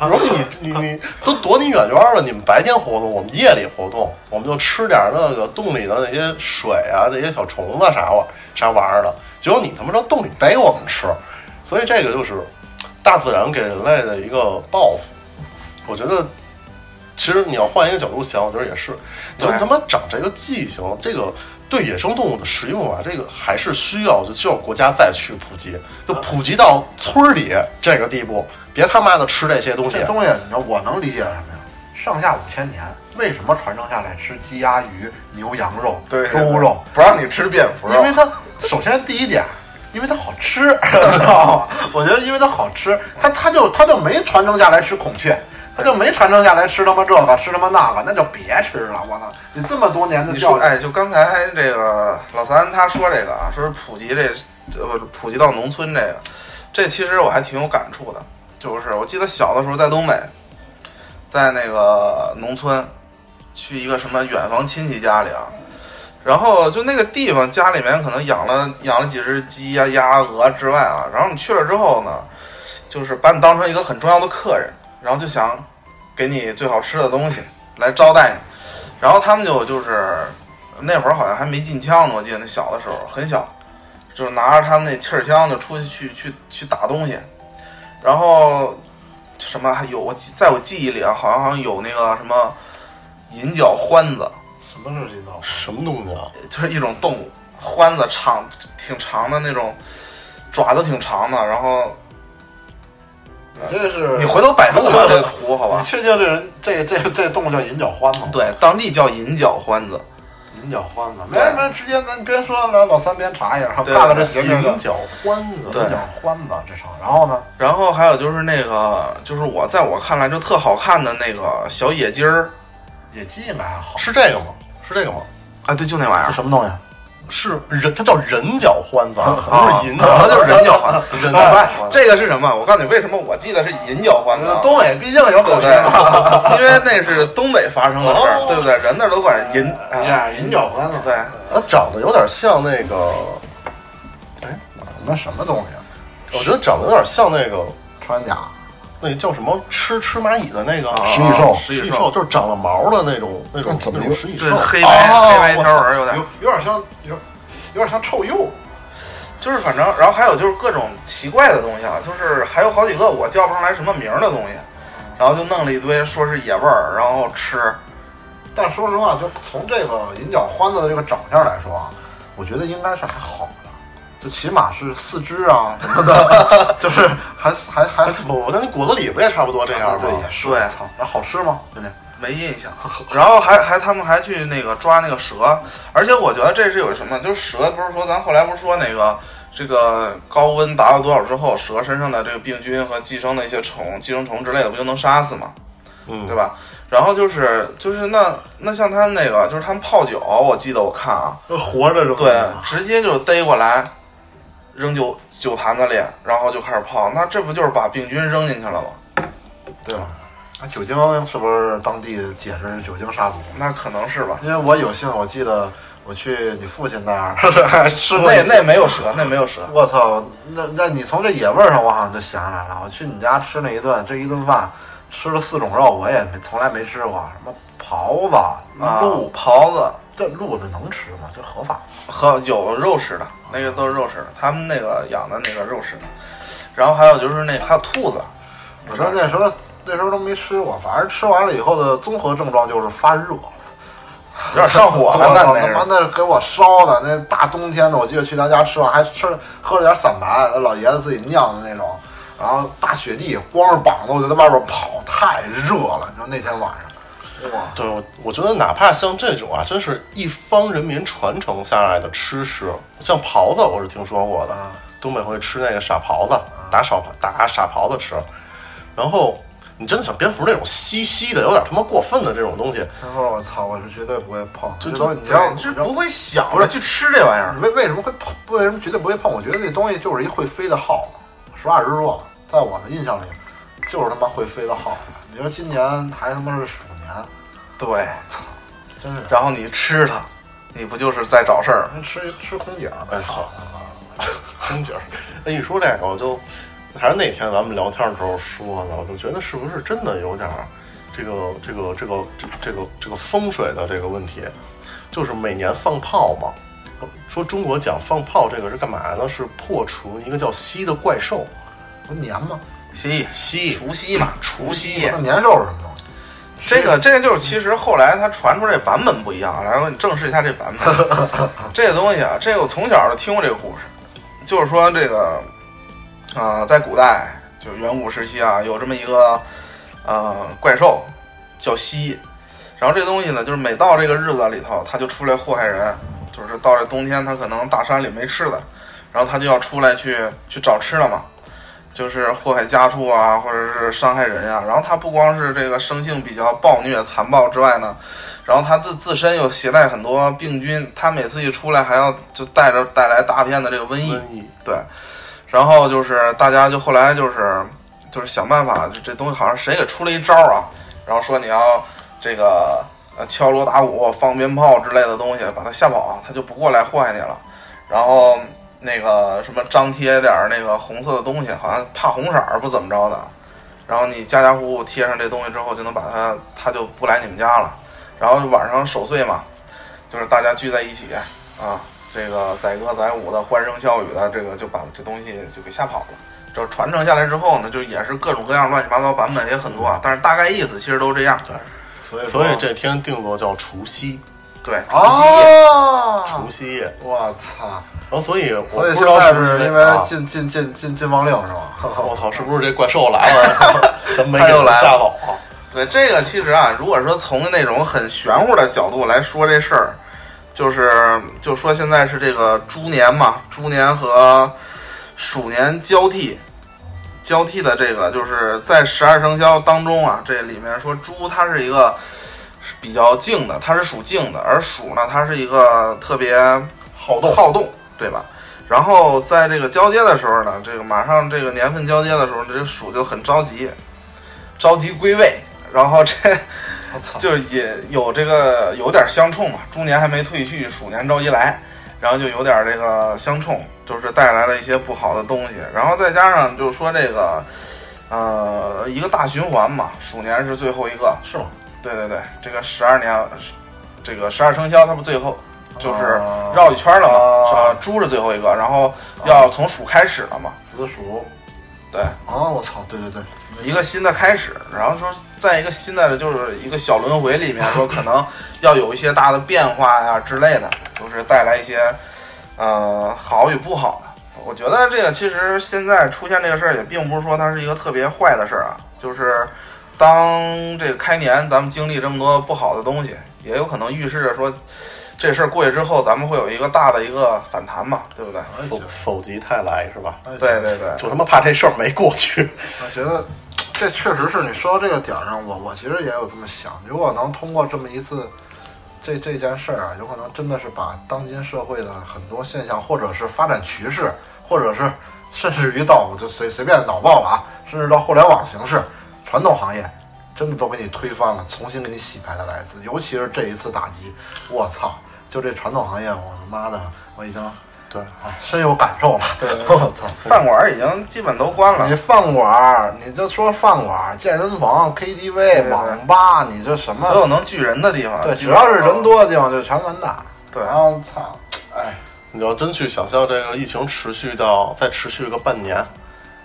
我说你你你都躲你远远的，你们白天活动，我们夜里活动，我们就吃点那个洞里的那些水啊，那些小虫子啥玩啥玩意儿的。结果你他妈上洞里逮我们吃，所以这个就是大自然给人类的一个报复。我觉得。其实你要换一个角度想，我觉得也是，对咱他妈长这个记性，这个对野生动物的食用啊，这个还是需要就需要国家再去普及，就普及到村儿里这个地步，别他妈的吃这些东西这。东西，你知道我能理解什么呀？上下五千年，为什么传承下来吃鸡鸭鱼、牛羊肉、对，猪肉？不让你吃蝙蝠肉，因为它首先第一点，因为它好吃，知道吗？我觉得因为它好吃，它它就它就没传承下来吃孔雀。它就没传承下来吃他妈这个吃他妈那个，那就别吃了！我操，你这么多年的教育，哎，就刚才这个老三他说这个啊，说是普及这呃普及到农村这个，这其实我还挺有感触的。就是我记得小的时候在东北，在那个农村，去一个什么远房亲戚家里啊，然后就那个地方家里面可能养了养了几只鸡呀、鸭、鹅之外啊，然后你去了之后呢，就是把你当成一个很重要的客人，然后就想给你最好吃的东西来招待你，然后他们就就是那会儿好像还没禁枪呢，我记得那小的时候很小，就是拿着他们那气儿枪就出去去去 去打东西，然后什么还有我记在我记忆里啊，好像好像有那个什么银角獾子，什么是引导？什么东西啊？就是一种动物，獾子长挺长的那种，爪子挺长的，然后你这是你回头百度吧这个图好吧？你确定这人这这这动物叫银角獾吗？对，当地叫银角獾子。银角獾子，没没直接咱边说来老三边查一下，看对看这邪名银角獾子，银角獾子这场，然后呢？然后还有就是那个，就是我在我看来就特好看的那个小野鸡儿，野鸡应该还好，是这个吗？是这个吗？哎，对，就那玩意儿，什么东西？是人，它叫人角獾子，啊不是银角，它就是人角獾。人脚欢，这个是什么？我告诉你，为什么我记得是银角獾子啊？东北毕竟有口对音？因为那是东北发生的事儿，对不对？人那儿都管银啊，呀，银角獾子，对，它长得有点像那个，什么什么东西？我觉得长得有点像那个，穿甲那叫什么吃吃蚂蚁的那个啊食蚁兽食蚁兽，就是长了毛的那种那种那食蚁兽，对黑白哦黑白条纹有点有，有点像有有点像臭鼬，就是反正，然后还有就是各种奇怪的东西啊，就是还有好几个我叫不上来什么名儿的东西，然后就弄了一堆，说是野味儿，然后吃，但说实话，就从这个银角獾子的这个长相来说啊，我觉得应该是还好的，就起码是四肢啊 什么的，就是还还还不不，那果子狸不也差不多这样吗？对，也是。对操，那好吃吗？兄弟，没印象。然后还还他们还去那个抓那个蛇，而且我觉得这是有什么，就是蛇不是说咱后来不是说那个这个高温达到多少之后，蛇身上的这个病菌和寄生的一些虫、寄生虫之类的不就能杀死吗？嗯，对吧？然后就是就是那那像他们那个就是他们泡酒，我记得我看啊，活着扔对，直接就逮过来，扔酒酒坛子里，然后就开始泡，那这不就是把病菌扔进去了吗？对吧？啊，酒精是不是当地解释是酒精杀毒？那可能是吧。因为我有幸，我记得我去你父亲那儿 还吃过那那没有蛇，那没有蛇。我操，那那你从这野味儿上，我好像就想起来了。我去你家吃那一顿，这一顿饭吃了四种肉，我也没从来没吃过，什么狍子、啊鹿，，狍子这鹿这能吃吗？这合法吗？和有肉食的，那个都是肉食的，他们那个养的那个肉食的。然后还有就是那还有兔子，我说那时候那时候都没吃过，反正吃完了以后的综合症状就是发热，有点上火了，那那妈是。那给我烧的，那大冬天的，我记得去他家吃完还吃了喝了点散白，那老爷子自己酿的那种，然后大雪地，光着膀子我就在外边跑，太热了。你说那天晚上，哇，对，我我觉得哪怕像这种啊，真是一方人民传承下来的吃食，像狍子我是听说过的，啊东北会吃那个傻狍子，打傻打傻狍子吃，然后你真的想蝙蝠那种稀稀的，有点他妈过分的这种东西，他说我操，我是绝对不会碰。就就说你知道，你是不会想着去吃这玩意儿。为为什么会碰？为什么绝对不会碰？我觉得这东西就是一会飞的耗子。实话实说，在我的印象里，就是他妈会飞的耗子。你说今年还他妈是鼠年，对，操真是然后你吃它，你不就是在找事儿？吃吃 空姐儿，哎操，空姐儿，那一说这个，我就还是那天咱们聊天的时候说的，我就觉得是不是真的有点儿这个这个这个这这个这个风水的这个问题，就是每年放炮嘛。说中国讲放炮这个是干嘛呢？是破除一个叫西的怪兽。不年吗？蜥蜥除夕嘛，除夕那。年兽是什么东西？这个这个就是，其实后来它传出这版本不一样。来，我给你正视一下这版本。这个东西啊，这个我从小就听过这个故事，就是说这个，呃，在古代就远古时期啊，有这么一个呃怪兽叫蜥，然后这东西呢，就是每到这个日子里头，它就出来祸害人，就是到这冬天，它可能大山里没吃的，然后它就要出来去去找吃的嘛。就是祸害家畜啊，或者是伤害人啊。然后它不光是这个生性比较暴虐残暴之外呢，然后它自自身又携带很多病菌。它每次一出来，还要就带着带来大片的这个瘟疫。瘟疫，对，然后就是大家就后来就是就是想办法，这这东西好像谁给出了一招啊，然后说你要这个呃敲锣打鼓、放鞭炮之类的东西，把它吓跑，它就不过来祸害你了。然后那个什么张贴点儿那个红色的东西，好像怕红色儿不怎么着的。然后你家家户户贴上这东西之后，就能把它，它就不来你们家了。然后晚上守岁嘛，就是大家聚在一起啊，这个载歌载舞的、欢声笑语的，这个就把这东西就给吓跑了。就传承下来之后呢，就也是各种各样乱七八糟版本也很多啊，但是大概意思其实都这样。对所以所以这天定做叫除夕，对，除夕夜，啊，除夕夜。我操！然后所以我所以现不知道在是因为啊禁禁禁禁禁忘令是吗？我操，是不是这怪兽来了？咱没给他他又来了吓走啊？对这个其实啊，如果说从那种很玄乎的角度来说这事儿，就是就说现在是这个猪年嘛，猪年和鼠年交替，交替的这个就是在十二生肖当中啊，这里面说猪它是一个是比较静的，它是属静的，而鼠呢它是一个特别好动好动，对吧？然后在这个交接的时候呢，这个马上这个年份交接的时候，这个鼠就很着急，着急归位，然后这我操！就也有这个有点相冲嘛，猪年还没退去，鼠年着急来，然后就有点这个相冲，就是带来了一些不好的东西，然后再加上就是说这个，呃，一个大循环嘛，鼠年是最后一个，是吗？对对对，这个十二年，这个十二生肖它不最后就是啊绕一圈了嘛，啊？猪是最后一个，然后要从鼠开始了嘛，子鼠对，啊！我操！对对对，一个新的开始，然后说在一个新的就是一个小轮回里面，说可能要有一些大的变化呀之类的，就是带来一些呃好与不好的。我觉得这个其实现在出现这个事儿，也并不是说它是一个特别坏的事儿啊，就是当这个开年咱们经历这么多不好的东西，也有可能预示着说这事儿过去之后，咱们会有一个大的一个反弹嘛，对不对？否否极泰来是吧？哎对对对，就他妈怕这事儿没过去。我觉得这确实是你说到这个点儿上，我我其实也有这么想。如果能通过这么一次这这件事儿啊，有可能真的是把当今社会的很多现象，或者是发展趋势，或者是甚至于到我就随随便脑爆了啊，甚至到互联网形式、传统行业，真的都给你推翻了，重新给你洗牌的来一次。尤其是这一次打击，我操！就这传统行业，我他妈的我已经对，哎深有感受了。对对 我操！饭馆已经基本都关了你。饭馆儿，你就说饭馆儿、健身房、KTV、网吧，你这什么？所有能聚人的地方，对，只要是人多的地方就全完蛋。对然后操，哎，你要真去想象这个疫情持续到再持续个半年，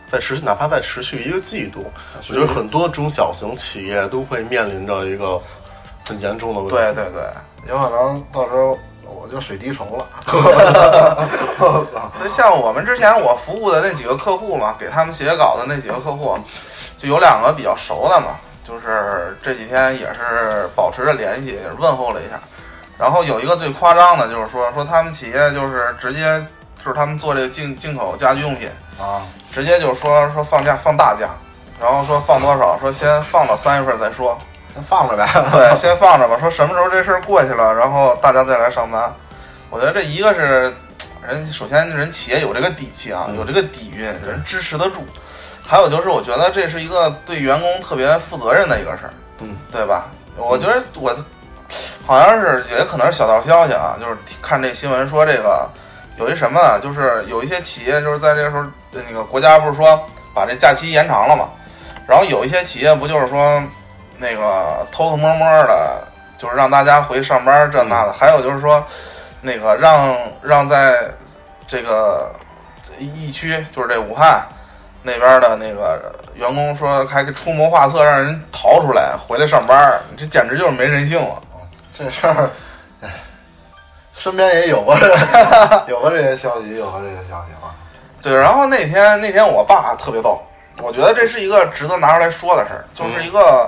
再持续哪怕再持续一个季度，我觉得很多中小型企业都会面临着一个很严重的问题。对对对，有可能到时候我就水滴筹了。那像我们之前我服务的那几个客户嘛，给他们写稿的那几个客户，就有两个比较熟的嘛，就是这几天也是保持着联系，也是问候了一下。然后有一个最夸张的，就是说说他们企业就是直接就是他们做这个进进口家居用品，啊，直接就说说放假放大假，然后说放多少，说先放到三月份再说。先放着呗。对，先放着吧，说什么时候这事儿过去了，然后大家再来上班。我觉得这一个是 人，首先人企业有这个底气啊，有这个底蕴，人支持得住。还有就是，我觉得这是一个对员工特别负责任的一个事儿，嗯，对吧？我觉得我好像是也可能是小道消息啊，就是看这新闻说这个有一什么啊，就是有一些企业就是在这个时候，那个国家不是说把这假期延长了嘛，然后有一些企业不就是说那个偷偷摸摸的，就是让大家回上班这那的，还有就是说那个让让在这个疫区，就是这武汉那边的那个员工说还出谋划策让人逃出来回来上班，这简直就是没人性了！这事儿，哎，身边也有过这有过这些消息，有过这些消息啊。对，然后那天那天我爸特别逗，我觉得这是一个值得拿出来说的事儿，就是一个、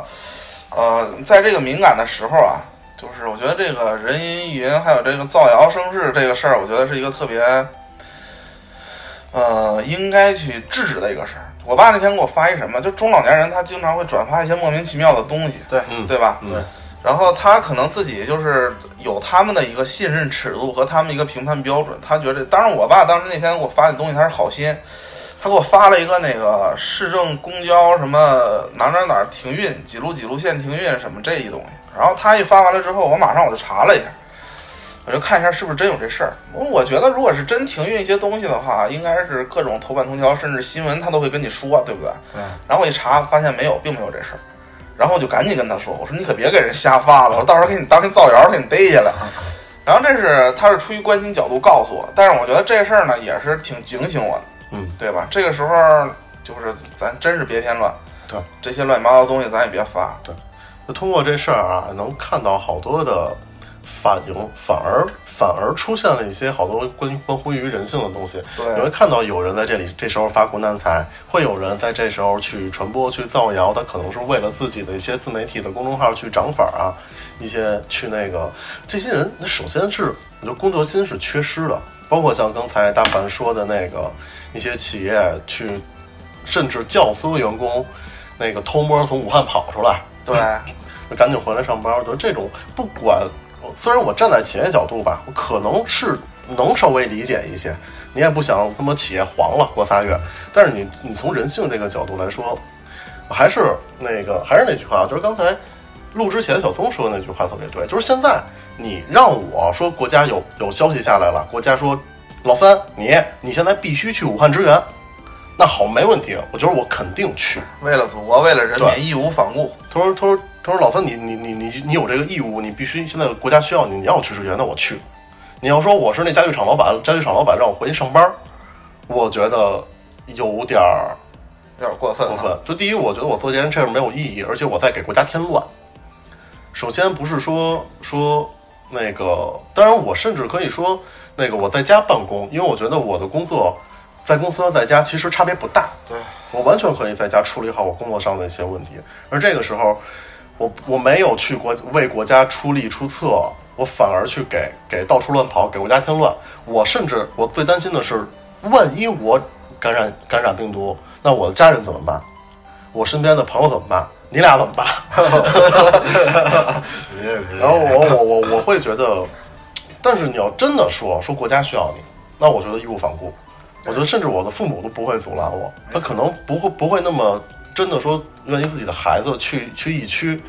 呃，在这个敏感的时候啊，就是我觉得这个人云亦云，还有这个造谣生事这个事儿，我觉得是一个特别呃应该去制止的一个事儿。我爸那天给我发一什么，就中老年人他经常会转发一些莫名其妙的东西，对嗯对吧？嗯然后他可能自己就是有他们的一个信任尺度和他们一个评判标准，他觉得，当然我爸当时那天给我发的东西他是好心，他给我发了一个那个市政公交什么哪哪哪停运几路几路线停运什么这一东西，然后他一发完了之后，我马上我就查了一下，我就看一下是不是真有这事儿。我我觉得如果是真停运一些东西的话，应该是各种头版头条，甚至新闻他都会跟你说，对不对？对。然后我一查，发现没有，并没有这事儿。然后我就赶紧跟他说：“我说你可别给人瞎发了，我到时候给你当造谣，给你逮下来。”然后这是他是出于关心角度告诉我，但是我觉得这事儿呢也是挺警醒我的，嗯，对吧？这个时候就是咱真是别添乱，对这些乱七八糟东西咱也别发，对。就通过这事儿啊，能看到好多的反应，反而反而出现了一些好多关关乎于人性的东西。对你会看到有人在这里这时候发国难财，会有人在这时候去传播、去造谣，他可能是为了自己的一些自媒体的公众号去涨粉啊，一些去那个这些人，那首先是我觉得工作心是缺失的，包括像刚才大凡说的那个一些企业去，甚至教唆员工那个偷摸从武汉跑出来，对，就赶紧回来上班。我觉得这种不管，虽然我站在企业角度吧，我可能是能稍微理解一些。你也不想他妈企业黄了过仨月，但是你你从人性这个角度来说，还是那个还是那句话，就是刚才录之前小松说的那句话特别对，就是现在你让我说国家有有消息下来了，国家说老三你你现在必须去武汉支援，那好没问题，我觉得我肯定去。为了祖国，为了人民，义无反顾。他说：“他说，他说，老三，你你你你你有这个义务，你必须现在国家需要你，你要去支援，那我去。你要说我是那家具厂老板，家具厂老板让我回去上班，我觉得有点儿有点过分、啊，过分。就第一，我觉得我做这件事儿没有意义，而且我在给国家添乱。首先不是说说那个，当然我甚至可以说那个我在家办公，因为我觉得我的工作在公司和在家其实差别不大。对，我完全可以在家处理好我工作上的一些问题，而这个时候，我我没有去国为国家出力出策，我反而去给给到处乱跑，给国家添乱。我甚至我最担心的是，万一我感染感染病毒，那我的家人怎么办？我身边的朋友怎么办？你俩怎么办？然后我我我我会觉得，但是你要真的说说国家需要你，那我觉得义无反顾。我觉得甚至我的父母都不会阻拦我，他可能不会不会那么真的说愿意自己的孩子去去疫区。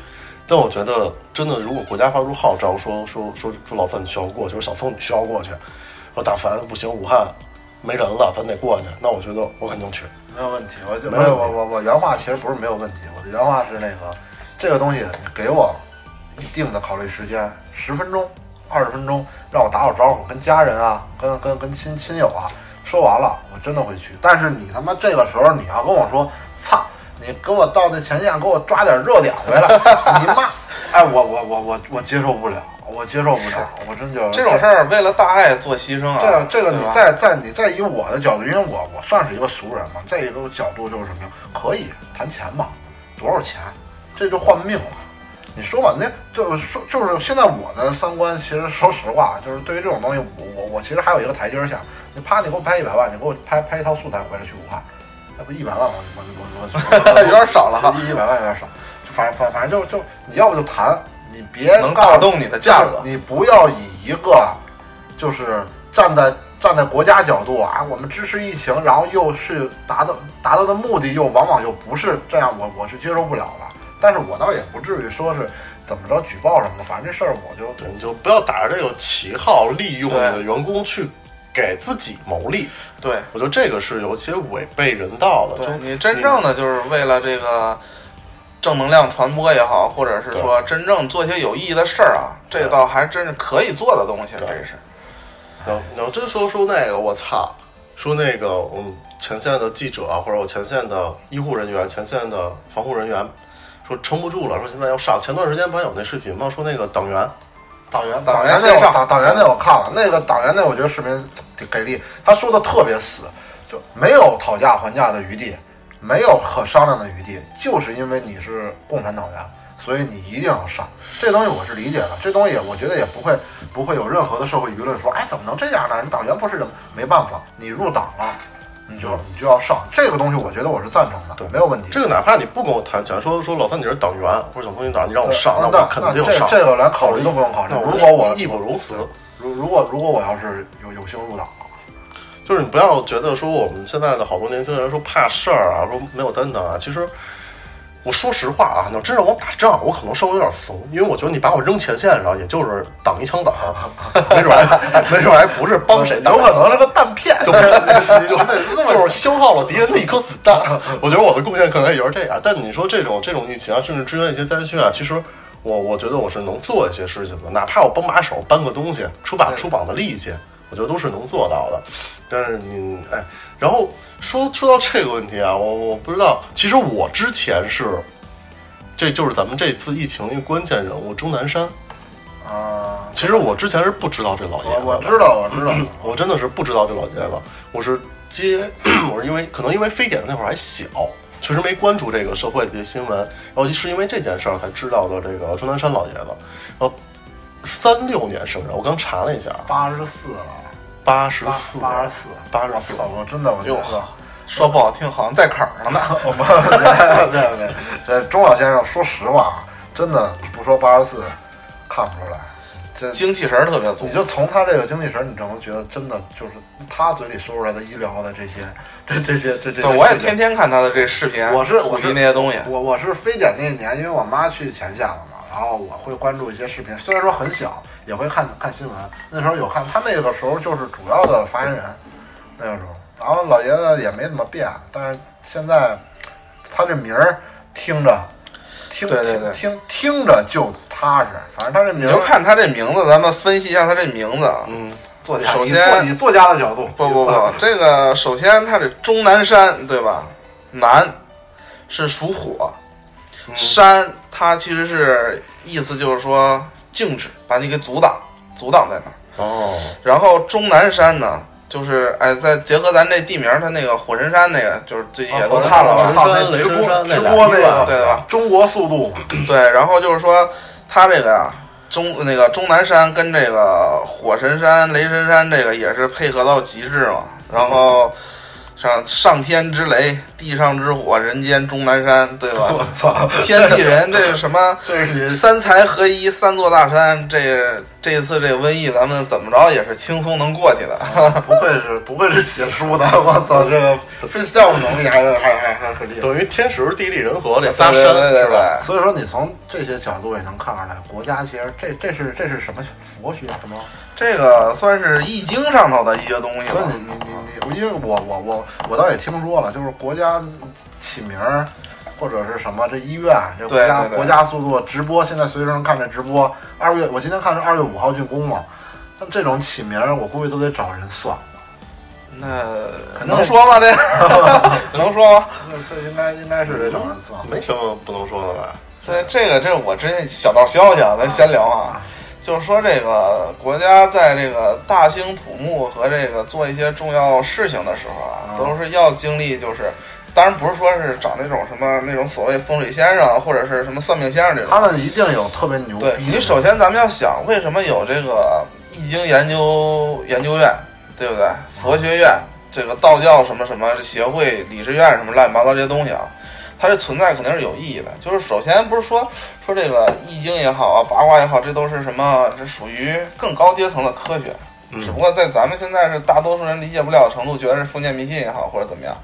但我觉得真的，如果国家发出号召说说说说老三你需要过去，说小宋你需要过去，说大凡不行，武汉没人了，咱得过去，那我觉得我肯定去。没有问题，我就没有我我我原话其实不是没有问题，我的原话是那个这个东西你给我一定的考虑时间，十分钟、二十分钟，让我打好招呼，跟家人啊，跟跟跟亲亲友啊说完了，我真的会去。但是你他妈这个时候你要跟我说，操，你给我到那前线给我抓点热点回来，你妈，哎，我我我我我接受不了，我接受不了，我真觉得这种事儿为了大爱做牺牲啊！这个这个你再再你再以我的角度，因为我我算是一个俗人嘛，再一个角度就是什么呀？可以谈钱嘛，多少钱，这就换命了。你说吧，那就是说就是现在我的三观，其实说实话，就是对于这种东西，我我我其实还有一个台阶儿下。你啪，你给我拍一百万，你给我拍拍一套素材回来去武汉，那不一百万我我我我 有点少了哈，一百万有点少，反反反正就就你要不就谈，你别能告诉打动你的价格你不要以一个就是站在站在国家角度啊，我们支持疫情，然后又是达到达到的目的又往往又不是这样，我我是接受不了的。但是我倒也不至于说是怎么着举报什么的，反正这事儿我就对，你就不要打着这个旗号，利用你的员工去给自己谋利。对我觉得这个是有些违背人道的。对，你真正的就是为了这个正能量传播也好，或者是说真正做些有意义的事儿啊，这对倒还真是可以做的东西，对这是。你要要真说说那个，我操，说那个我们前线的记者或者我前线的医护人员、前线的防护人员，说撑不住了，说现在要上。前段时间不还有那视频吗？说那个党员，党员党员员那线上我党党员那我看了，那个党员那我觉得视频挺给力，他说的特别死，就没有讨价还价的余地，没有可商量的余地，就是因为你是共产党员，所以你一定要上。这东西我是理解的，这东西我觉得也不会不会有任何的社会舆论说，哎，怎么能这样呢？人党员不是人，没办法，你入党了，你就你就要上。这个东西我觉得我是赞成的，对没有问题。这个哪怕你不跟我谈假如，说说老三你是党员或者想从你党，你让我上，那我肯定就上。这这个连考虑都不用考虑那。如果我义不容辞，如如果如果我要是有有幸入党了，就是你不要觉得说我们现在的好多年轻人说怕事儿啊，说没有担当啊，其实我说实话啊，你要真让我打仗，我可能稍微有点怂，因为我觉得你把我扔前线上，也就是挡一枪子 儿，没准还没准还不是帮谁，有可能是个弹片，就 就是消耗了敌人的一颗子弹。我觉得我的贡献可能也就是这样。但你说这种这种疫情啊，甚至支援一些灾区啊，其实我我觉得我是能做一些事情的，哪怕我帮把手搬个东西，出把出膀的力气，我觉得都是能做到的。但是你哎，然后说说到这个问题啊，我我不知道，其实我之前是，这就是咱们这次疫情一个关键人物钟南山。啊，其实我之前是不知道这老爷子，我我知道我知道，我真的是不知道这老爷子，我是接，我是因为可能因为非典那会儿还小，确实没关注这个社会的新闻，然后是因为这件事儿才知道的这个钟南山老爷子。然后三六年生人，我刚查了一下，八十四了，八十四，八十四，八十四我操，我真的我觉哟得。说不好听，好像在坎儿上呢。我们没有没有，这钟老先生说实话啊，真的你不说八十四，看不出来。这精气神儿特别足你。就从他这个精气神儿，你就能觉得真的就是他嘴里说出来的医疗的这些，这这些这这些。对，我也天天看他的这视频，我是我是那些东西。我我是非典那一年，因为我妈去前线了嘛，然后我会关注一些视频，虽然说很小，也会看看新闻。那时候有看，他那个时候就是主要的发言人，那个时候。然后老爷子也没怎么变，但是现在他这名儿听着，听对对对听听听着就踏实。反正他这名儿你就看他这名字，咱们分析一下他这名字。嗯，作家，首先作以作家的角度，不不不，这个首先他这钟南山对吧？南是属火，山它其实是意思就是说静止，把你给阻挡，阻挡在那儿。哦，然后终南山呢，就是哎，再结合咱这地名，它那个火神山那个，就是最近也都看了吧？火神山雷神山那直播那个对吧？中国速度嘛，对，然后就是说，它这个呀，终那个终南山跟这个火神山、雷神山这个也是配合到极致嘛。然后上上天之雷，地上之火，人间终南山，对吧？我操，天地人这是什么？这是三才合一，三座大山。这这一次这瘟疫，咱们怎么着也是轻松能过去的。不愧是 不愧是写书的，我操，这个 freestyle 能力还是还还还是厉害。等于天时地利人和这仨对山对对？所以说，你从这些角度也能看出来，国家其实这这是这是什么佛学什么？这个算是易经上头的一些东西吧所以。你你你你，因为我我我我倒也听说了，就是国家起名儿或者是什么这医院这国家国家速度直播，现在随时能看这直播。二月我今天看是二月五号竣工嘛，那这种起名儿我估计都得找人算。那 能说吗？这能说吗？这这应该应该是得找人算。没什么不能说的吧？对，这个这是我之前小道消息啊，咱闲聊啊，就是说这个国家在这个大兴土木和这个做一些重要事情的时候啊，嗯都是要经历就是。当然不是说是找那种什么那种所谓风水先生啊或者是什么算命先生这种，他们一定有特别牛。对你首先咱们要想，为什么有这个易经研究研究院，对不对？佛学院，这个道教什么什么协会、理事院什么乱七八糟这些东西啊，它这存在肯定是有意义的。就是首先不是说说这个易经也好啊，八卦也好，这都是什么？这属于更高阶层的科学。只不过在咱们现在是大多数人理解不了的程度，觉得是封建迷信也好，或者怎么样。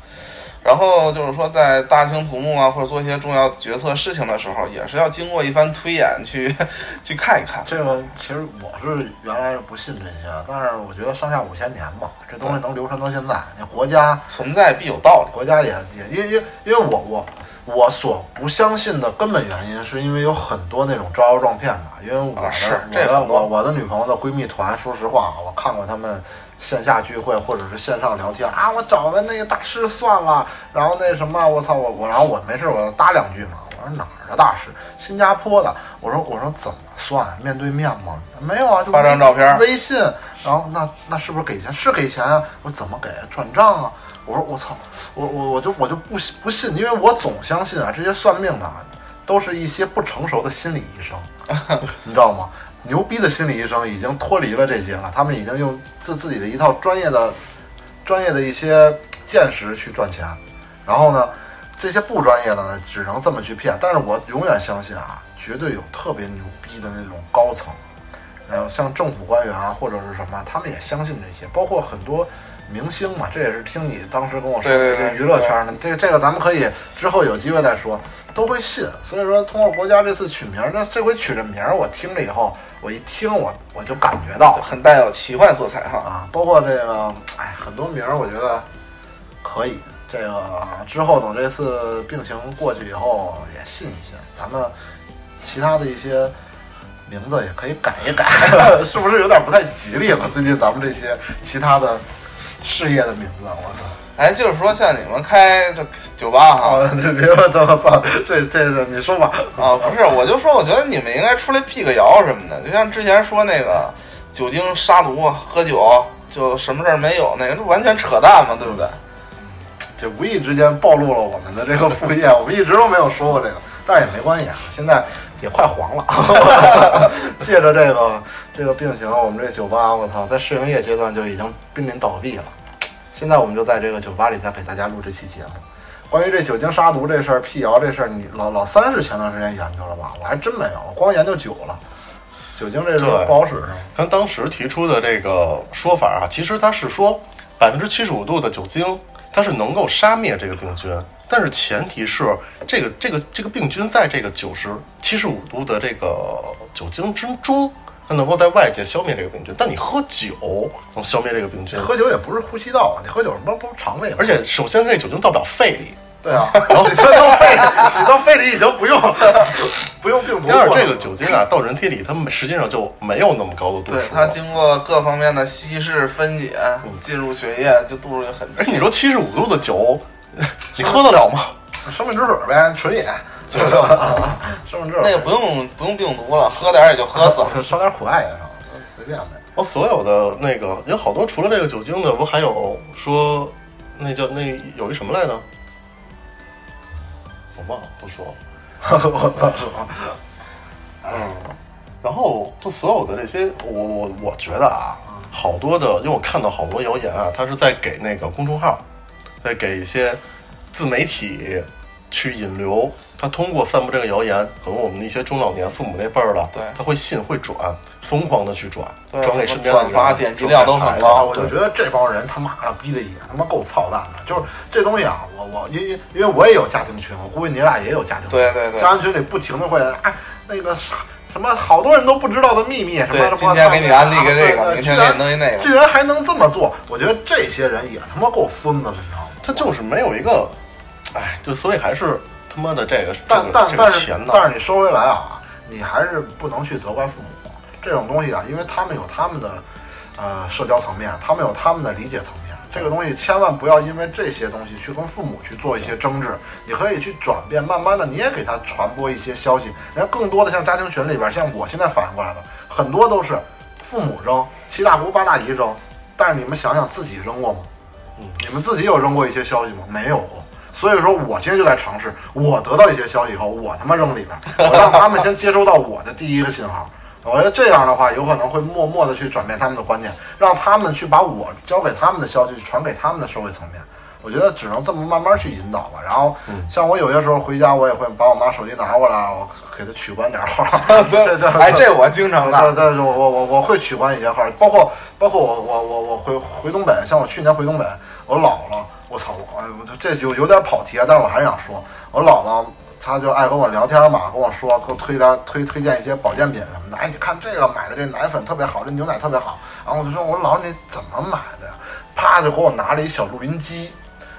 然后就是说，在大兴土木啊，或者做一些重要决策事情的时候，也是要经过一番推演去 去看一看。这个其实我是原来是不信这些，但是我觉得上下五千年嘛，这东西能流传到现在，你国家存在必有道理。国家也也因为因为因为我我我所不相信的根本原因，是因为有很多那种招摇撞骗的。因为我的、啊是我的这个我我的女朋友的闺蜜团，说实话，我看过他们线下聚会或者是线上聊天啊，我找的那个大师算了，然后那什么，我操我我，然后我没事我搭两句嘛，我说哪儿的大师？新加坡的。我说我说怎么算？面对面吗？没有啊，就发张照片微信，然后那那是不是给钱？是给钱啊？我说怎么给？转账啊？我说我操，我我我就我就不信不信，因为我总相信啊，这些算命的啊都是一些不成熟的心理医生，你知道吗？牛逼的心理医生已经脱离了这些了，他们已经用自自己的一套专业的专业的一些见识去赚钱，然后呢，这些不专业的呢，只能这么去骗。但是我永远相信啊，绝对有特别牛逼的那种高层，呃，像政府官员啊或者是什么，他们也相信这些，包括很多明星嘛，这也是听你当时跟我说对对对娱乐圈的。这这个咱们可以之后有机会再说，都会信。所以说，通过国家这次取名儿，那这回取这名儿，我听了以后，我一听我我就感觉到很带有奇幻色彩哈。啊，包括这个，哎，很多名儿我觉得可以。这个之后等这次病情过去以后，也信一信，咱们其他的一些名字也可以改一改，是不是有点不太吉利了？最近咱们这些其他的事业的名字，我操！哎，就是说像你们开这酒吧哈，啊，这别我操，我操，这这个你说吧。啊，不是，我就说，我觉得你们应该出来辟个谣什么的，就像之前说那个酒精杀毒、喝酒就什么事儿没有，那个这完全扯淡嘛，对不对？这无意之间暴露了我们的这个副业，我们一直都没有说过这个，但是也没关系啊，现在也快黄了。借着这个这个病情，我们这酒吧，我操，在试营业阶段就已经濒临倒闭了。现在我们就在这个酒吧里再给大家录这期节目。关于这酒精杀毒这事儿、辟谣这事儿，你老老三是前段时间研究了吧？我还真没有，我光研究酒了。酒精这事儿不好使是吗？他当时提出的这个说法啊，其实他是说百分之七十五度的酒精，它是能够杀灭这个病菌，但是前提是这个这个这个病菌在这个九十七十五度的这个酒精之中，它能够在外界消灭这个病菌。但你喝酒能消灭这个病菌，喝酒也不是呼吸道啊，你喝酒不是不是肠胃吗？而且首先这酒精到不了肺里，对啊，然后你这到肺里，你到肺里已经不用不用病毒第二，过了这个酒精啊到人体里，它们实际上就没有那么高的度对，数。它经过各方面的稀释分解，进入血液，就度数就很低。而且你说七十五度的酒，你喝得了吗？生命之水呗，纯饮，就是吧？生命之水那个不用不用病毒了，喝点儿也就喝死了。烧点苦艾也成，随便呗。我所有的那个有好多除了这个酒精的，不还有说那叫那有一什么来着？我忘了，不说了。我操，是吗？嗯，然后就所有的这些，我我我觉得啊，好多的，因为我看到好多谣言啊，他是在给那个公众号，在给一些自媒体去引流。他通过散布这个谣言，可能我们的一些中老年父母那辈儿的，对他会信会转，疯狂的去转，转给身边的人，转发点击量都很高我就觉得这帮人他妈的逼的也他妈够操蛋的。就是这东西啊，我我因因因为我也有家庭群，我估计你俩也有家庭群。对对对家庭群里不停的会哎那个啥什么好多人都不知道的秘密什么对什么。今天给你安利个这个明天给你弄一那个居然还能这么做，我觉得这些人也他妈够孙子的，你知道吗？他就是没有一个，哎，就所以还是他妈的这个但但但是但是你说回来啊，你还是不能去责怪父母这种东西啊，因为他们有他们的呃社交层面，他们有他们的理解层面。这个东西千万不要因为这些东西去跟父母去做一些争执，你可以去转变，慢慢的你也给他传播一些消息。人家更多的像家庭群里边，像我现在反应过来的，很多都是父母扔，七大姑八大姨扔，但是你们想想自己扔过吗？你们自己有扔过一些消息吗？没有过。所以说我现在就在尝试，我得到一些消息以后，我他妈扔里边，我让他们先接收到我的第一个信号。我觉得这样的话，有可能会默默的去转变他们的观念，让他们去把我交给他们的消息传给他们的社会层面。我觉得只能这么慢慢去引导吧。然后，像我有些时候回家，我也会把我妈手机拿过来，我给她取关点号。对对 哎，这我经常对对。对，我我我我会取关一些号，包括包括我我我我回回东北，像我去年回东北，我姥姥，我操，我哎我这有有点跑题啊，但是我还是想说，我姥姥她就爱跟我聊天嘛，跟我说，给我推荐推推荐一些保健品什么的，哎，你看这个买的这奶粉特别好，这牛奶特别好，然后我就说，我姥你怎么买的呀？啪就给我拿了一小录音机。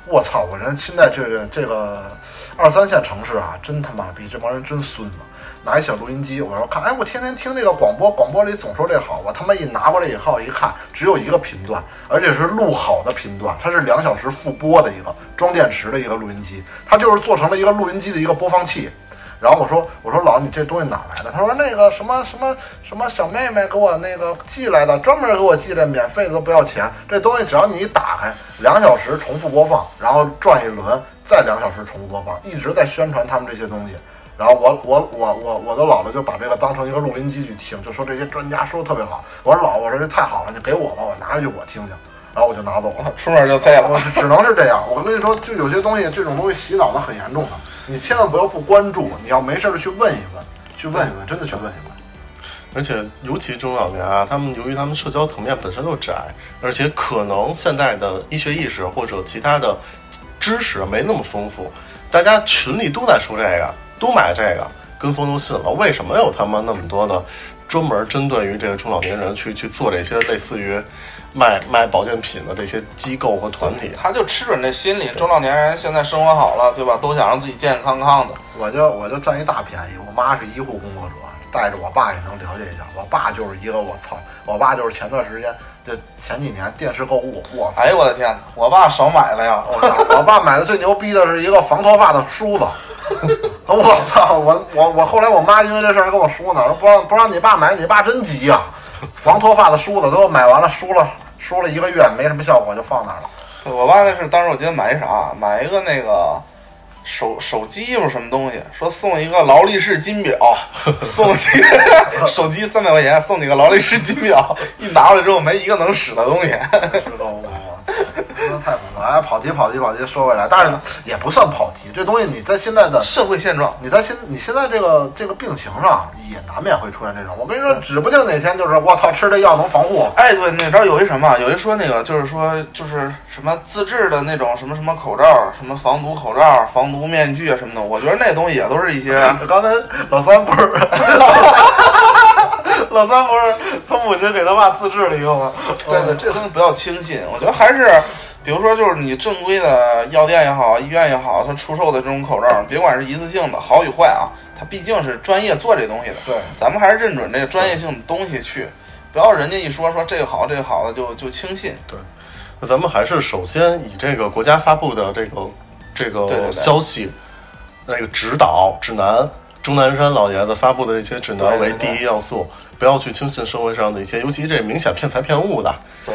我操！我人现在这个这个二三线城市啊，真他妈逼，这帮人真孙子。拿一小录音机，我说看，哎，我天天听这个广播，广播里总说这好，我他妈一拿过来以后一看，只有一个频段，而且是录好的频段，它是两小时复播的一个装电池的一个录音机，它就是做成了一个录音机的一个播放器。然后我说我说老你这东西哪来的？他说那个什么什么什么小妹妹给我那个寄来的，专门给我寄的，免费的都不要钱。这东西只要你一打开，两小时重复播放，然后转一轮，再两小时重复播放，一直在宣传他们这些东西。然后我我我我我的姥姥就把这个当成一个录音机去听，就说这些专家说的特别好。我说姥，我说这太好了，你给我吧，我拿回去我听听。然后我就拿走了。出门就栽了。我只能是这样。我跟你说，就有些东西，这种东西洗脑的很严重的，你千万不要不关注，你要没事的去问一问，去问一问，真的去问一问。而且尤其中老年啊，他们由于他们社交层面本身就窄，而且可能现在的医学意识或者其他的知识没那么丰富，大家群里都在说这个，都买这个，跟风就信了。为什么有他妈那么多的专门针对于这个中老年人去去做这些类似于卖卖保健品的这些机构和团体？他就吃准这心理，中老年人现在生活好了，对吧？都想让自己健健康康的。我就我就占一大便宜。我妈是医护工作者，带着我爸也能了解一下。我爸就是一个我操，我爸就是前段时间就前几年电视购物，我哎呦我的天哪，我爸少买了呀！我操！我爸买的最牛逼的是一个防脱发的梳子。我操！我我我后来我妈因为这事儿还跟我说呢，说不让不让你爸买，你爸真急呀、防脱发的梳子都买完了，梳了梳了一个月没什么效果，就放那儿了。我爸那是当时我记得买一啥，买一个那个手手机又是什么东西，说送一个劳力士金表，送你 手机三百块钱，送你个劳力士金表，一拿回来之后没一个能使的东西。知道吗？太疯了！哎，跑题跑题跑题，说回来，但是呢，也不算跑题。这东西你在现在的社会现状，你在现你现在这个这个病情上也难免会出现这种。我跟你说，指不定哪天就是我操，吃这药能防护。哎，对，你知道有一什么？有一说那个，就是说，就是什么自制的那种什么什么口罩，什么防毒口罩、防毒面具啊什么的。我觉得那东西也都是一些，刚才 老三不是，老三不是他母亲给他爸自制了一个吗？对对，这东西不要轻信。我觉得还是，比如说，就是你正规的药店也好，医院也好，它出售的这种口罩，别管是一次性的好与坏啊，它毕竟是专业做这东西的。对，咱们还是认准这个专业性的东西去，不要人家一说说这个好这个好的就就轻信。对那咱们还是首先以这个国家发布的这个这个消息，那个指导指南，钟南山老爷子发布的这些指南为第一要素，不要去轻信社会上的一些，尤其这明显骗财骗物的。对，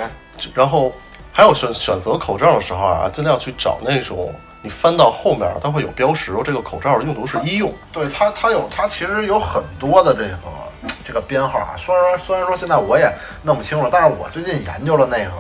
然后还有选选择口罩的时候啊，尽量去找那种你翻到后面它会有标识，这个口罩的用途是医用。对它，它有它其实有很多的这个这个编号啊。虽然虽然说现在我也弄不清楚，但是我最近研究了那个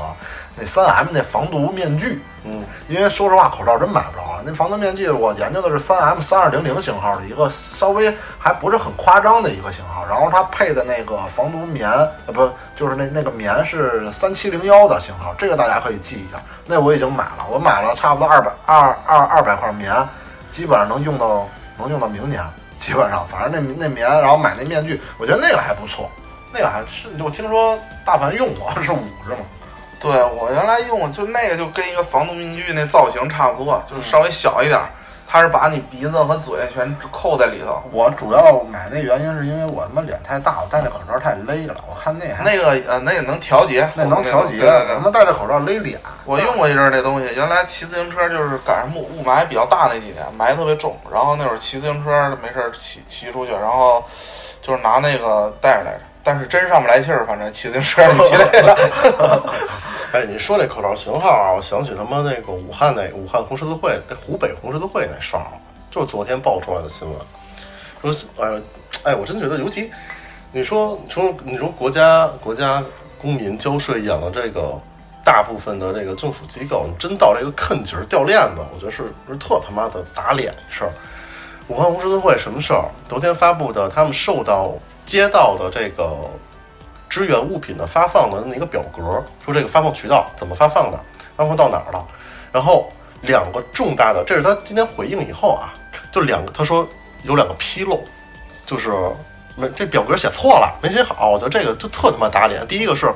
那三 M 那防毒面具，嗯，因为说实话口罩真买不着了。那防毒面具我研究的是三 M 三二零零型号的一个稍微还不是很夸张的一个型号，然后它配的那个防毒棉呃不就是那那个棉是三七零幺的型号，这个大家可以记一下。那我已经买了，我买了差不多二百二二二百块棉，基本上能用到能用到明年，基本上反正那那棉，然后买那面具，我觉得那个还不错，那个还是我听说大凡用过是五是吗？对我原来用就那个就跟一个防毒面具那造型差不多，就是稍微小一点儿，它是把你鼻子和嘴全扣在里头。我主要买那原因是因为我他妈脸太大，我戴那口罩太勒了，我看那还那个呃，那也能调节，那能调节，他妈戴着口罩勒脸。我用过一阵儿那东西，原来骑自行车就是赶上雾雾霾比较大那几年，霾特别重，然后那会儿骑自行车没事儿骑骑出去，然后就是拿那个戴着来着，但是真上不来气儿，反正骑自行车里骑累了。哎，你说这口罩型号啊，我想起他妈那个武汉那武汉红十字会，哎，湖北红十字会那事儿，就是昨天爆出来的新闻，说，哎，哎，我真觉得，尤其你说，你说，你说国家国家公民交税养了这个大部分的这个政府机构，你真到这个坑儿掉链子，我觉得是是特他妈的打脸事儿。武汉红十字会什么事儿？昨天发布的，他们受到街道的这个支援物品的发放的那个表格，说这个发放渠道怎么发放的，发放到哪儿了。然后两个重大的，这是他今天回应以后啊，就两个，他说有两个纰漏，就是没这表格写错了，没写好。我觉得这个就特他妈打脸。第一个是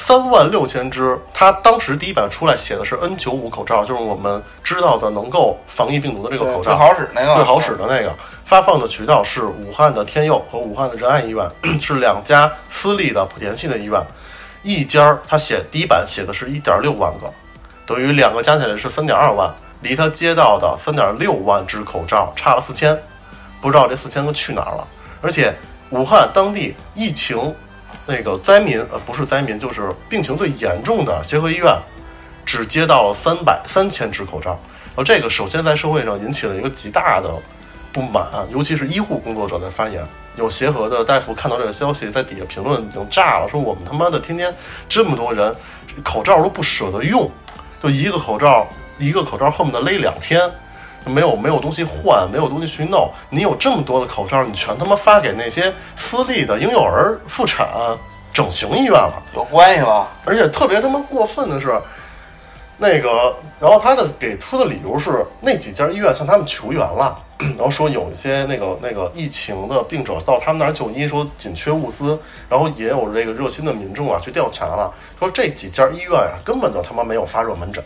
三万六千只，他当时第一版出来写的是 N 九五口罩，就是我们知道的能够防疫病毒的这个口罩，最好使那个，最好使的那个。发放的渠道是武汉的天佑和武汉的仁爱医院，是两家私立的莆田系的医院。一家儿他写第一版写的是一点六万个，等于两个加起来是三点二万，离他接到的三点六万只口罩差了四千，不知道这四千个去哪儿了。而且武汉当地疫情那个灾民呃不是灾民，就是病情最严重的协和医院，只接到了三百三千只口罩。然后这个首先在社会上引起了一个极大的不满，尤其是医护工作者的发言。有协和的大夫看到这个消息，在底下评论已经炸了，说我们他妈的天天这么多人，口罩都不舍得用，就一个口罩一个口罩恨不得勒两天，没有没有东西换，没有东西去弄。你有这么多的口罩，你全他妈发给那些私立的婴幼儿妇产整形医院了。有关系吗？而且特别他妈过分的是，那个，然后他的给出的理由是那几家医院向他们求援了，然后说有一些那个那个疫情的病者到他们那儿就医，说紧缺物资，然后也有这个热心的民众啊去调查了，说这几家医院啊、根本就他妈没有发热门诊，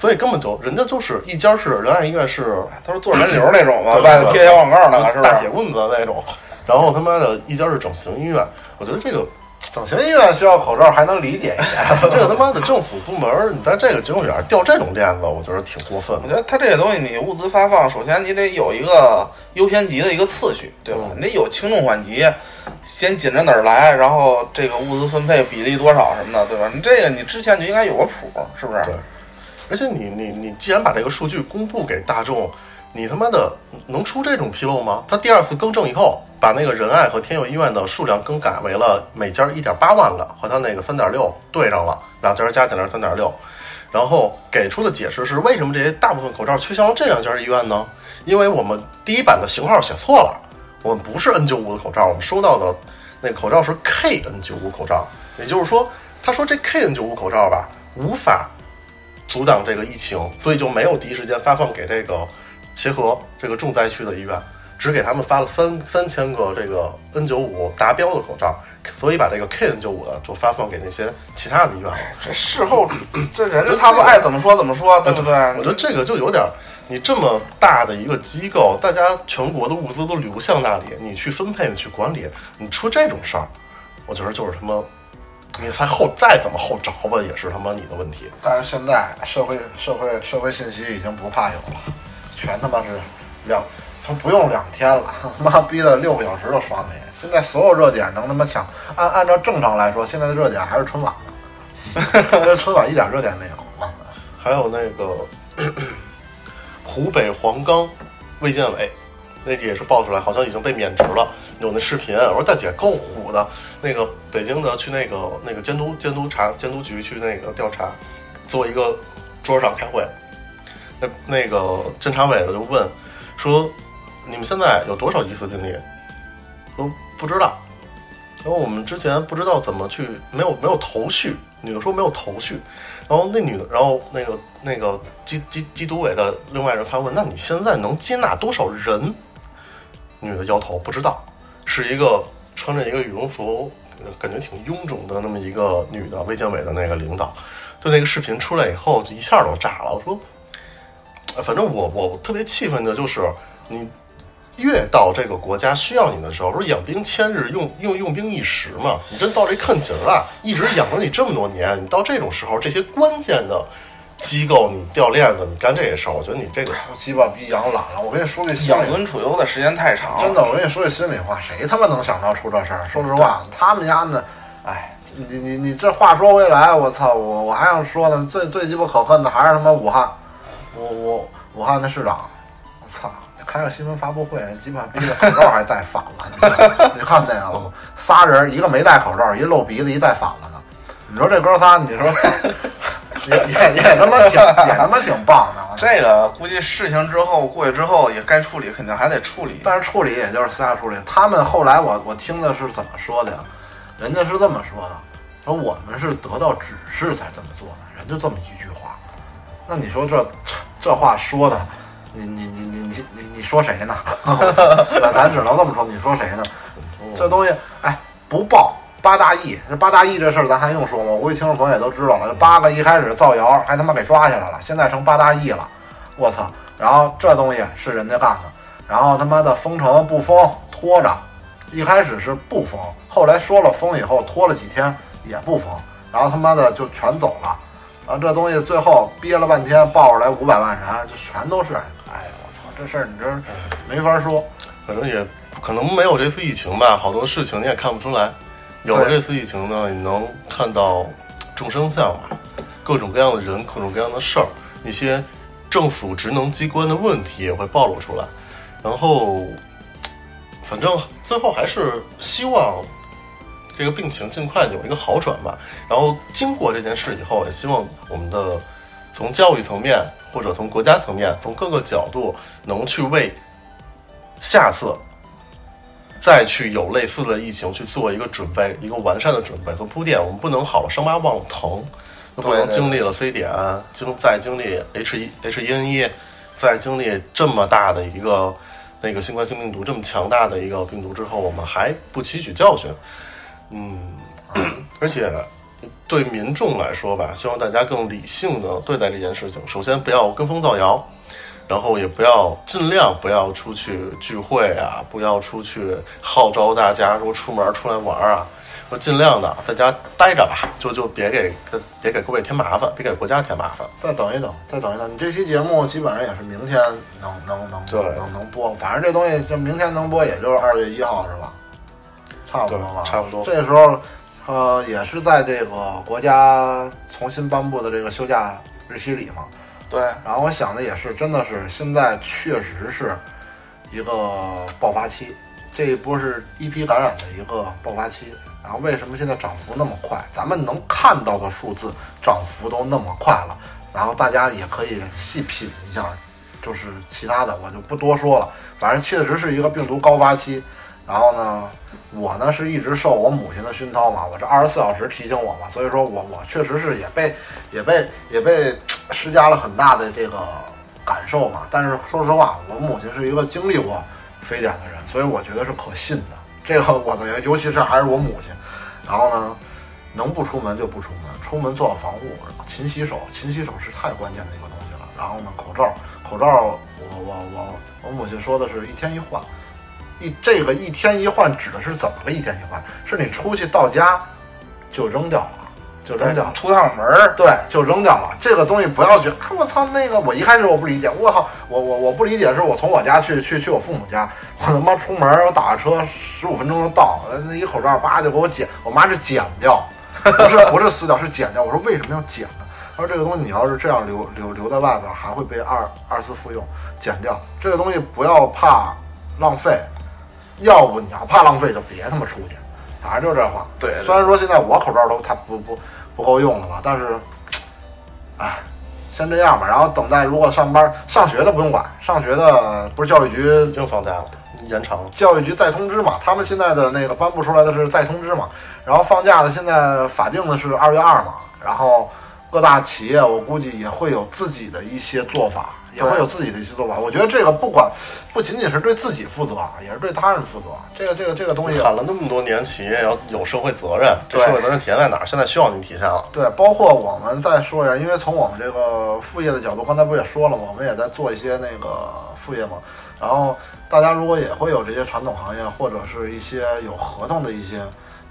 所以根本就人家就是一家是仁爱医院是他说做人流那种嘛，外头贴小广告那个是不是？大铁棍子那种，然后他妈的一家是整形医院，我觉得这个整形医院需要口罩还能理解一点，这个他妈的政府部门儿，你在这个节骨眼儿掉这种链子，我觉得挺过分的。我觉得他这些东西，你物资发放，首先你得有一个优先级的一个次序，对吧？嗯你得有轻重缓急，先紧着哪儿来，然后这个物资分配比例多少什么的，对吧？你这个你之前就应该有个谱，是不是？对而且你你你既然把这个数据公布给大众，你他妈的能出这种纰漏吗？他第二次更正以后，把那个仁爱和天佑医院的数量更改为了每家一点八万个，和他那个三点六对上了，两家加起来三点六。然后给出的解释是，为什么这些大部分口罩去向了这两家医院呢？因为我们第一版的型号写错了，我们不是 N95 的口罩，我们收到的那个口罩是 KN95 口罩，也就是说，他说这 KN95 口罩吧，无法阻挡这个疫情，所以就没有第一时间发放给这个协和这个重灾区的医院，只给他们发了三三千个这个 N95 达标的口罩，所以把这个 KN95 的就发放给那些其他的医院了。这事后，这人家他们爱怎么说怎么说，对不对？我觉得这个就有点儿，你这么大的一个机构，大家全国的物资都流向那里，你去分配，你去管理，你出这种事儿，我觉得就是他妈，你再后再怎么后着吧，也是他妈你的问题。但是现在社会社会社会信息已经不怕有了，全他妈是两，他不用两天了，他妈逼的六个小时都刷没。现在所有热点能他妈抢，按按照正常来说，现在的热点还是春晚呢，这春晚一点热点没有。还有那个 湖北黄冈卫健委，那也是爆出来，好像已经被免职了。有那视频，我说大姐够虎的。那个北京的去那个那个监督监督查监督局去那个调查，做一个桌上开会，那那个监察委的就问说：“你们现在有多少疑似病例？”说不知道。然后我们之前不知道怎么去，没有没有头绪。女的说没有头绪，然后那女的，然后那个那个缉缉缉毒委的另外人发问：“那你现在能接纳多少人？”女的摇头不知道，是一个穿着一个羽绒服，感觉挺臃肿的那么一个女的卫健委的那个领导。就那个视频出来以后，就一下都炸了。我说，反正我我特别气愤的就是你。越到这个国家需要你的时候，说养兵千日，用用用兵一时嘛。你真到这坑节儿了，一直养着你这么多年，你到这种时候，这些关键的机构你掉链子，你干这些事儿，我觉得你这个鸡巴逼养懒了，我跟你说句心里养尊处优的时间太长了，真的，我跟你说句心里话，谁他妈能想到出这事儿？说实话，他们家呢，哎，你你你这话说回来，我操，我我还想说呢，最最鸡巴可恨的还是他妈武汉，我我武汉的市长，我操，开个新闻发布会，鸡巴逼的口罩还戴反了，你看你看那个仨人，一个没戴口罩，一露鼻子，一戴反了呢。你说这哥仨，你说也也也他妈挺也他妈挺棒的，这个估计事情之后过去之后也该处理，肯定还得处理。但是处理也就是私下处理。他们后来我我听的是怎么说的呀？人家是这么说的，说我们是得到指示才这么做的，人就这么一句话。那你说这这这话说的，你你你你你你你说谁呢？咱 咱只能这么说，你说谁呢？这东西，哎，不报八大亿，这八大亿这事儿咱还用说吗？我估计听众朋友也都知道了，这八个一开始造谣，还他妈给抓起来了，现在成八大亿了，我操！然后这东西是人家干的，然后他妈的封城不封拖着，一开始是不封，后来说了封以后拖了几天也不封，然后他妈的就全走了，然后这东西最后憋了半天爆出来五百万人，就全都是，哎我操，这事儿你这没法说。反正也可能没有这次疫情吧，好多事情你也看不出来。有了这次疫情呢，你能看到众生相吧，各种各样的人，各种各样的事儿，一些政府职能机关的问题也会暴露出来。然后，反正最后还是希望这个病情尽快有一个好转吧。然后经过这件事以后，也希望我们的从教育层面或者从国家层面，从各个角度能去为下次再去有类似的疫情去做一个准备，一个完善的准备和铺垫。我们不能好了伤疤忘了疼，不能经历了非典，经再经历 H 一 H 1 N 一，再经历这么大的一个那个新冠性病毒这么强大的一个病毒之后，我们还不汲取教训。嗯，而且对民众来说吧，希望大家更理性的对待这件事情。首先不要跟风造谣，然后也不要尽量不要出去聚会啊，不要出去号召大家说出门出来玩啊，说尽量的在家待着吧，就就别给别给各位添麻烦，别给国家添麻烦。再等一等，再等一等。你这期节目基本上也是明天能能能对能能播，反正这东西就明天能播，也就是二月一号是吧？差不多吧，，差不多。这时候，呃，也是在这个国家重新颁布的这个休假日期里嘛。对，然后我想的也是，真的是现在确实是一个爆发期，这一波是一批感染的一个爆发期。然后为什么现在涨幅那么快？咱们能看到的数字涨幅都那么快了，然后大家也可以细品一下，就是其他的我就不多说了。反正确实是一个病毒高发期。然后呢，我呢是一直受我母亲的熏陶嘛，我这二十四小时提醒我嘛，所以说我我确实是也被也被也被施加了很大的这个感受嘛。但是说实话，我母亲是一个经历过非典的人，所以我觉得是可信的。这个我的，尤其是还是我母亲。然后呢，能不出门就不出门，出门做好防护，勤洗手，勤洗手是太关键的一个东西了。然后呢，口罩，口罩，我我我我母亲说的是一天一换。一这个一天一换指的是怎么个一天一换？是你出去到家就扔掉了，就扔掉了。出趟门儿，对，就扔掉了。这个东西不要觉得啊，我操，那个我一开始我不理解，我操，我我我不理解是我从我家去去去我父母家，我他妈出门我打个车十五分钟就到，那一口罩叭就给我剪，我妈是剪掉，不是不是撕掉，是剪掉。我说为什么要剪呢？他说这个东西你要是这样留留留在外边，还会被二二次复用，剪掉。这个东西不要怕浪费，要不你要怕浪费就别他妈出去，反正就这话。对对虽然说现在我口罩都它不不不够用了吧，但是，哎，先这样吧。然后等待如果上班上学的不用管，上学的不是教育局已经放假了，延长了。教育局再通知嘛，他们现在的那个颁布出来的是再通知嘛，然后放假的现在法定的是二月二嘛，然后各大企业我估计也会有自己的一些做法，也会有自己的一些做法。我觉得这个不管不仅仅是对自己负责，也是对他人负责。这个这个这个东西，喊了那么多年，企业要有社会责任，这对社会责任体现在哪儿？现在需要你体现了。对，包括我们再说一下，因为从我们这个副业的角度，刚才不也说了吗？我们也在做一些那个副业嘛。然后大家如果也会有这些传统行业或者是一些有合同的一些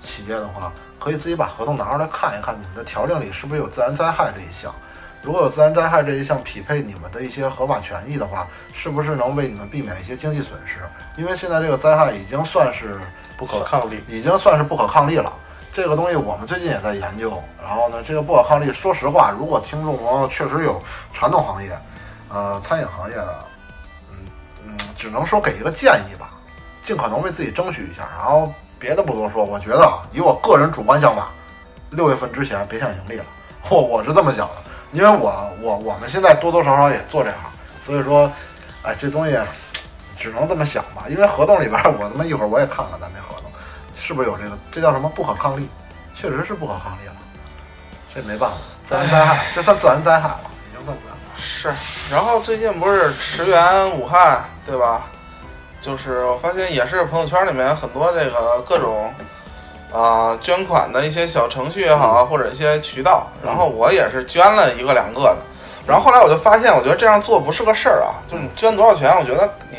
企业的话，可以自己把合同拿出来看一看，你们的条令里是不是有自然灾害这一项。如果有自然灾害这一项匹配你们的一些合法权益的话，是不是能为你们避免一些经济损失？因为现在这个灾害已经算是不可抗力。已经算是不可抗力了。这个东西我们最近也在研究。然后呢，这个不可抗力，说实话，如果听众朋友确实有传统行业，呃，餐饮行业的，嗯嗯，只能说给一个建议吧，尽可能为自己争取一下。然后别的不多说，我觉得啊，以我个人主观想法，六月份之前别想盈利了。我我是这么想的，因为我我我们现在多多少少也做这行，所以说，哎，这东西只能这么想吧。因为合同里边，我他妈一会儿我也看看咱那合同是不是有这个，这叫什么不可抗力？确实是不可抗力了，这没办法，自然灾害，这算自然灾害了，已经算自然灾害。是。然后最近不是驰援武汉，对吧？就是我发现也是朋友圈里面很多这个各种啊、捐款的一些小程序也好啊，或者一些渠道，然后我也是捐了一个两个的。然后后来我就发现，我觉得这样做不是个事儿啊，就是你捐多少钱，我觉得你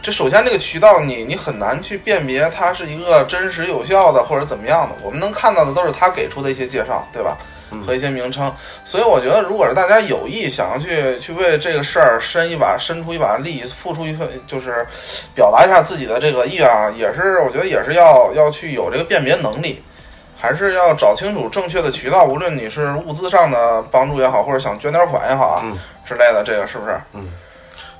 这首先这个渠道你你很难去辨别它是一个真实有效的或者怎么样的。我们能看到的都是他给出的一些介绍，对吧？和一些名称。所以我觉得，如果是大家有意想要去去为这个事儿伸一把、伸出一把力，付出一份，就是表达一下自己的这个意愿啊，也是我觉得也是要要去有这个辨别能力。还是要找清楚正确的渠道，无论你是物资上的帮助也好，或者想捐点款也好啊、嗯之类的，这个是不是？嗯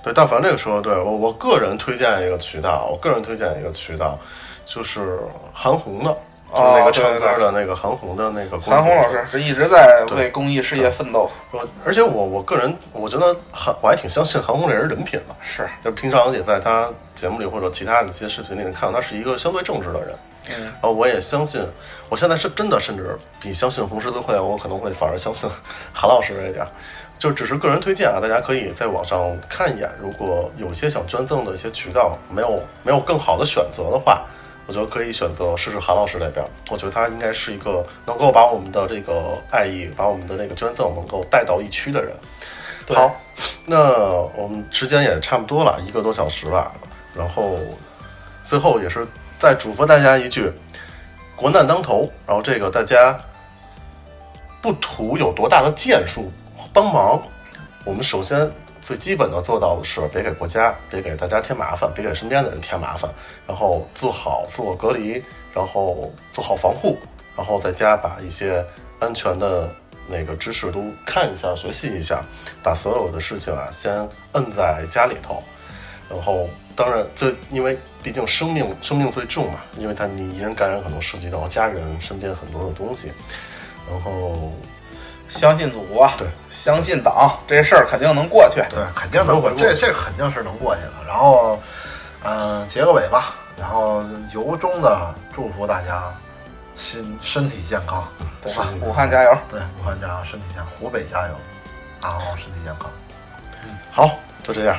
对，但凡这个说的对，我我个人推荐一个渠道，我个人推荐一个渠道，就是韩红的就是那哦个唱歌对对对的那个韩红的那个韩红老师这一直在为公益事业奋斗，我而且我我个人我觉得韩我还挺相信韩红这人人品的，是，就平常也在他节目里或者其他的一些视频里面看到他是一个相对正直的人。嗯，然后我也相信，我现在是真的甚至比相信红十字会，我可能会反而相信韩老师这一点。就只是个人推荐啊，大家可以在网上看一眼。如果有些想捐赠的一些渠道没有没有更好的选择的话，我觉得可以选择试试韩老师那边。我觉得他应该是一个能够把我们的这个爱意，把我们的那个捐赠能够带到疫区的人。好，那我们时间也差不多了，一个多小时了。然后最后也是再嘱咐大家一句：国难当头，然后这个大家不图有多大的建树帮忙，我们首先最基本的做到的是别给国家、别给大家添麻烦，别给身边的人添麻烦，然后做好自我隔离，然后做好防护，然后在家把一些安全的那个知识都看一下、学习一下，把所有的事情啊先摁在家里头，然后当然最因为毕竟生命生命最重嘛，因为它你一人感染可能涉及到家人身边很多的东西，然后相信祖国，对，相信党，这事儿肯定能过去。对，肯定能过，这这肯定是能过去的。然后，嗯、结个尾吧。然后由衷的祝福大家心身体健康，对吧？武汉加油！对，武汉加油，身体健康，湖北加油，然后身体健康。嗯好就这样，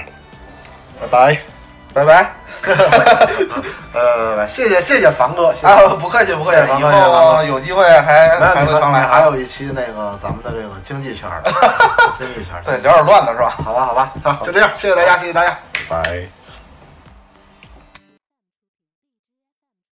拜拜。拜拜！呃，谢谢谢谢凡哥，谢谢啊，不客气不客气，以后有机会还还会常来。啊还有一期那个咱们的这个经济圈 经济圈对，聊点乱的是吧？好吧好吧，好，就这样，谢谢大家，谢谢大家。拜。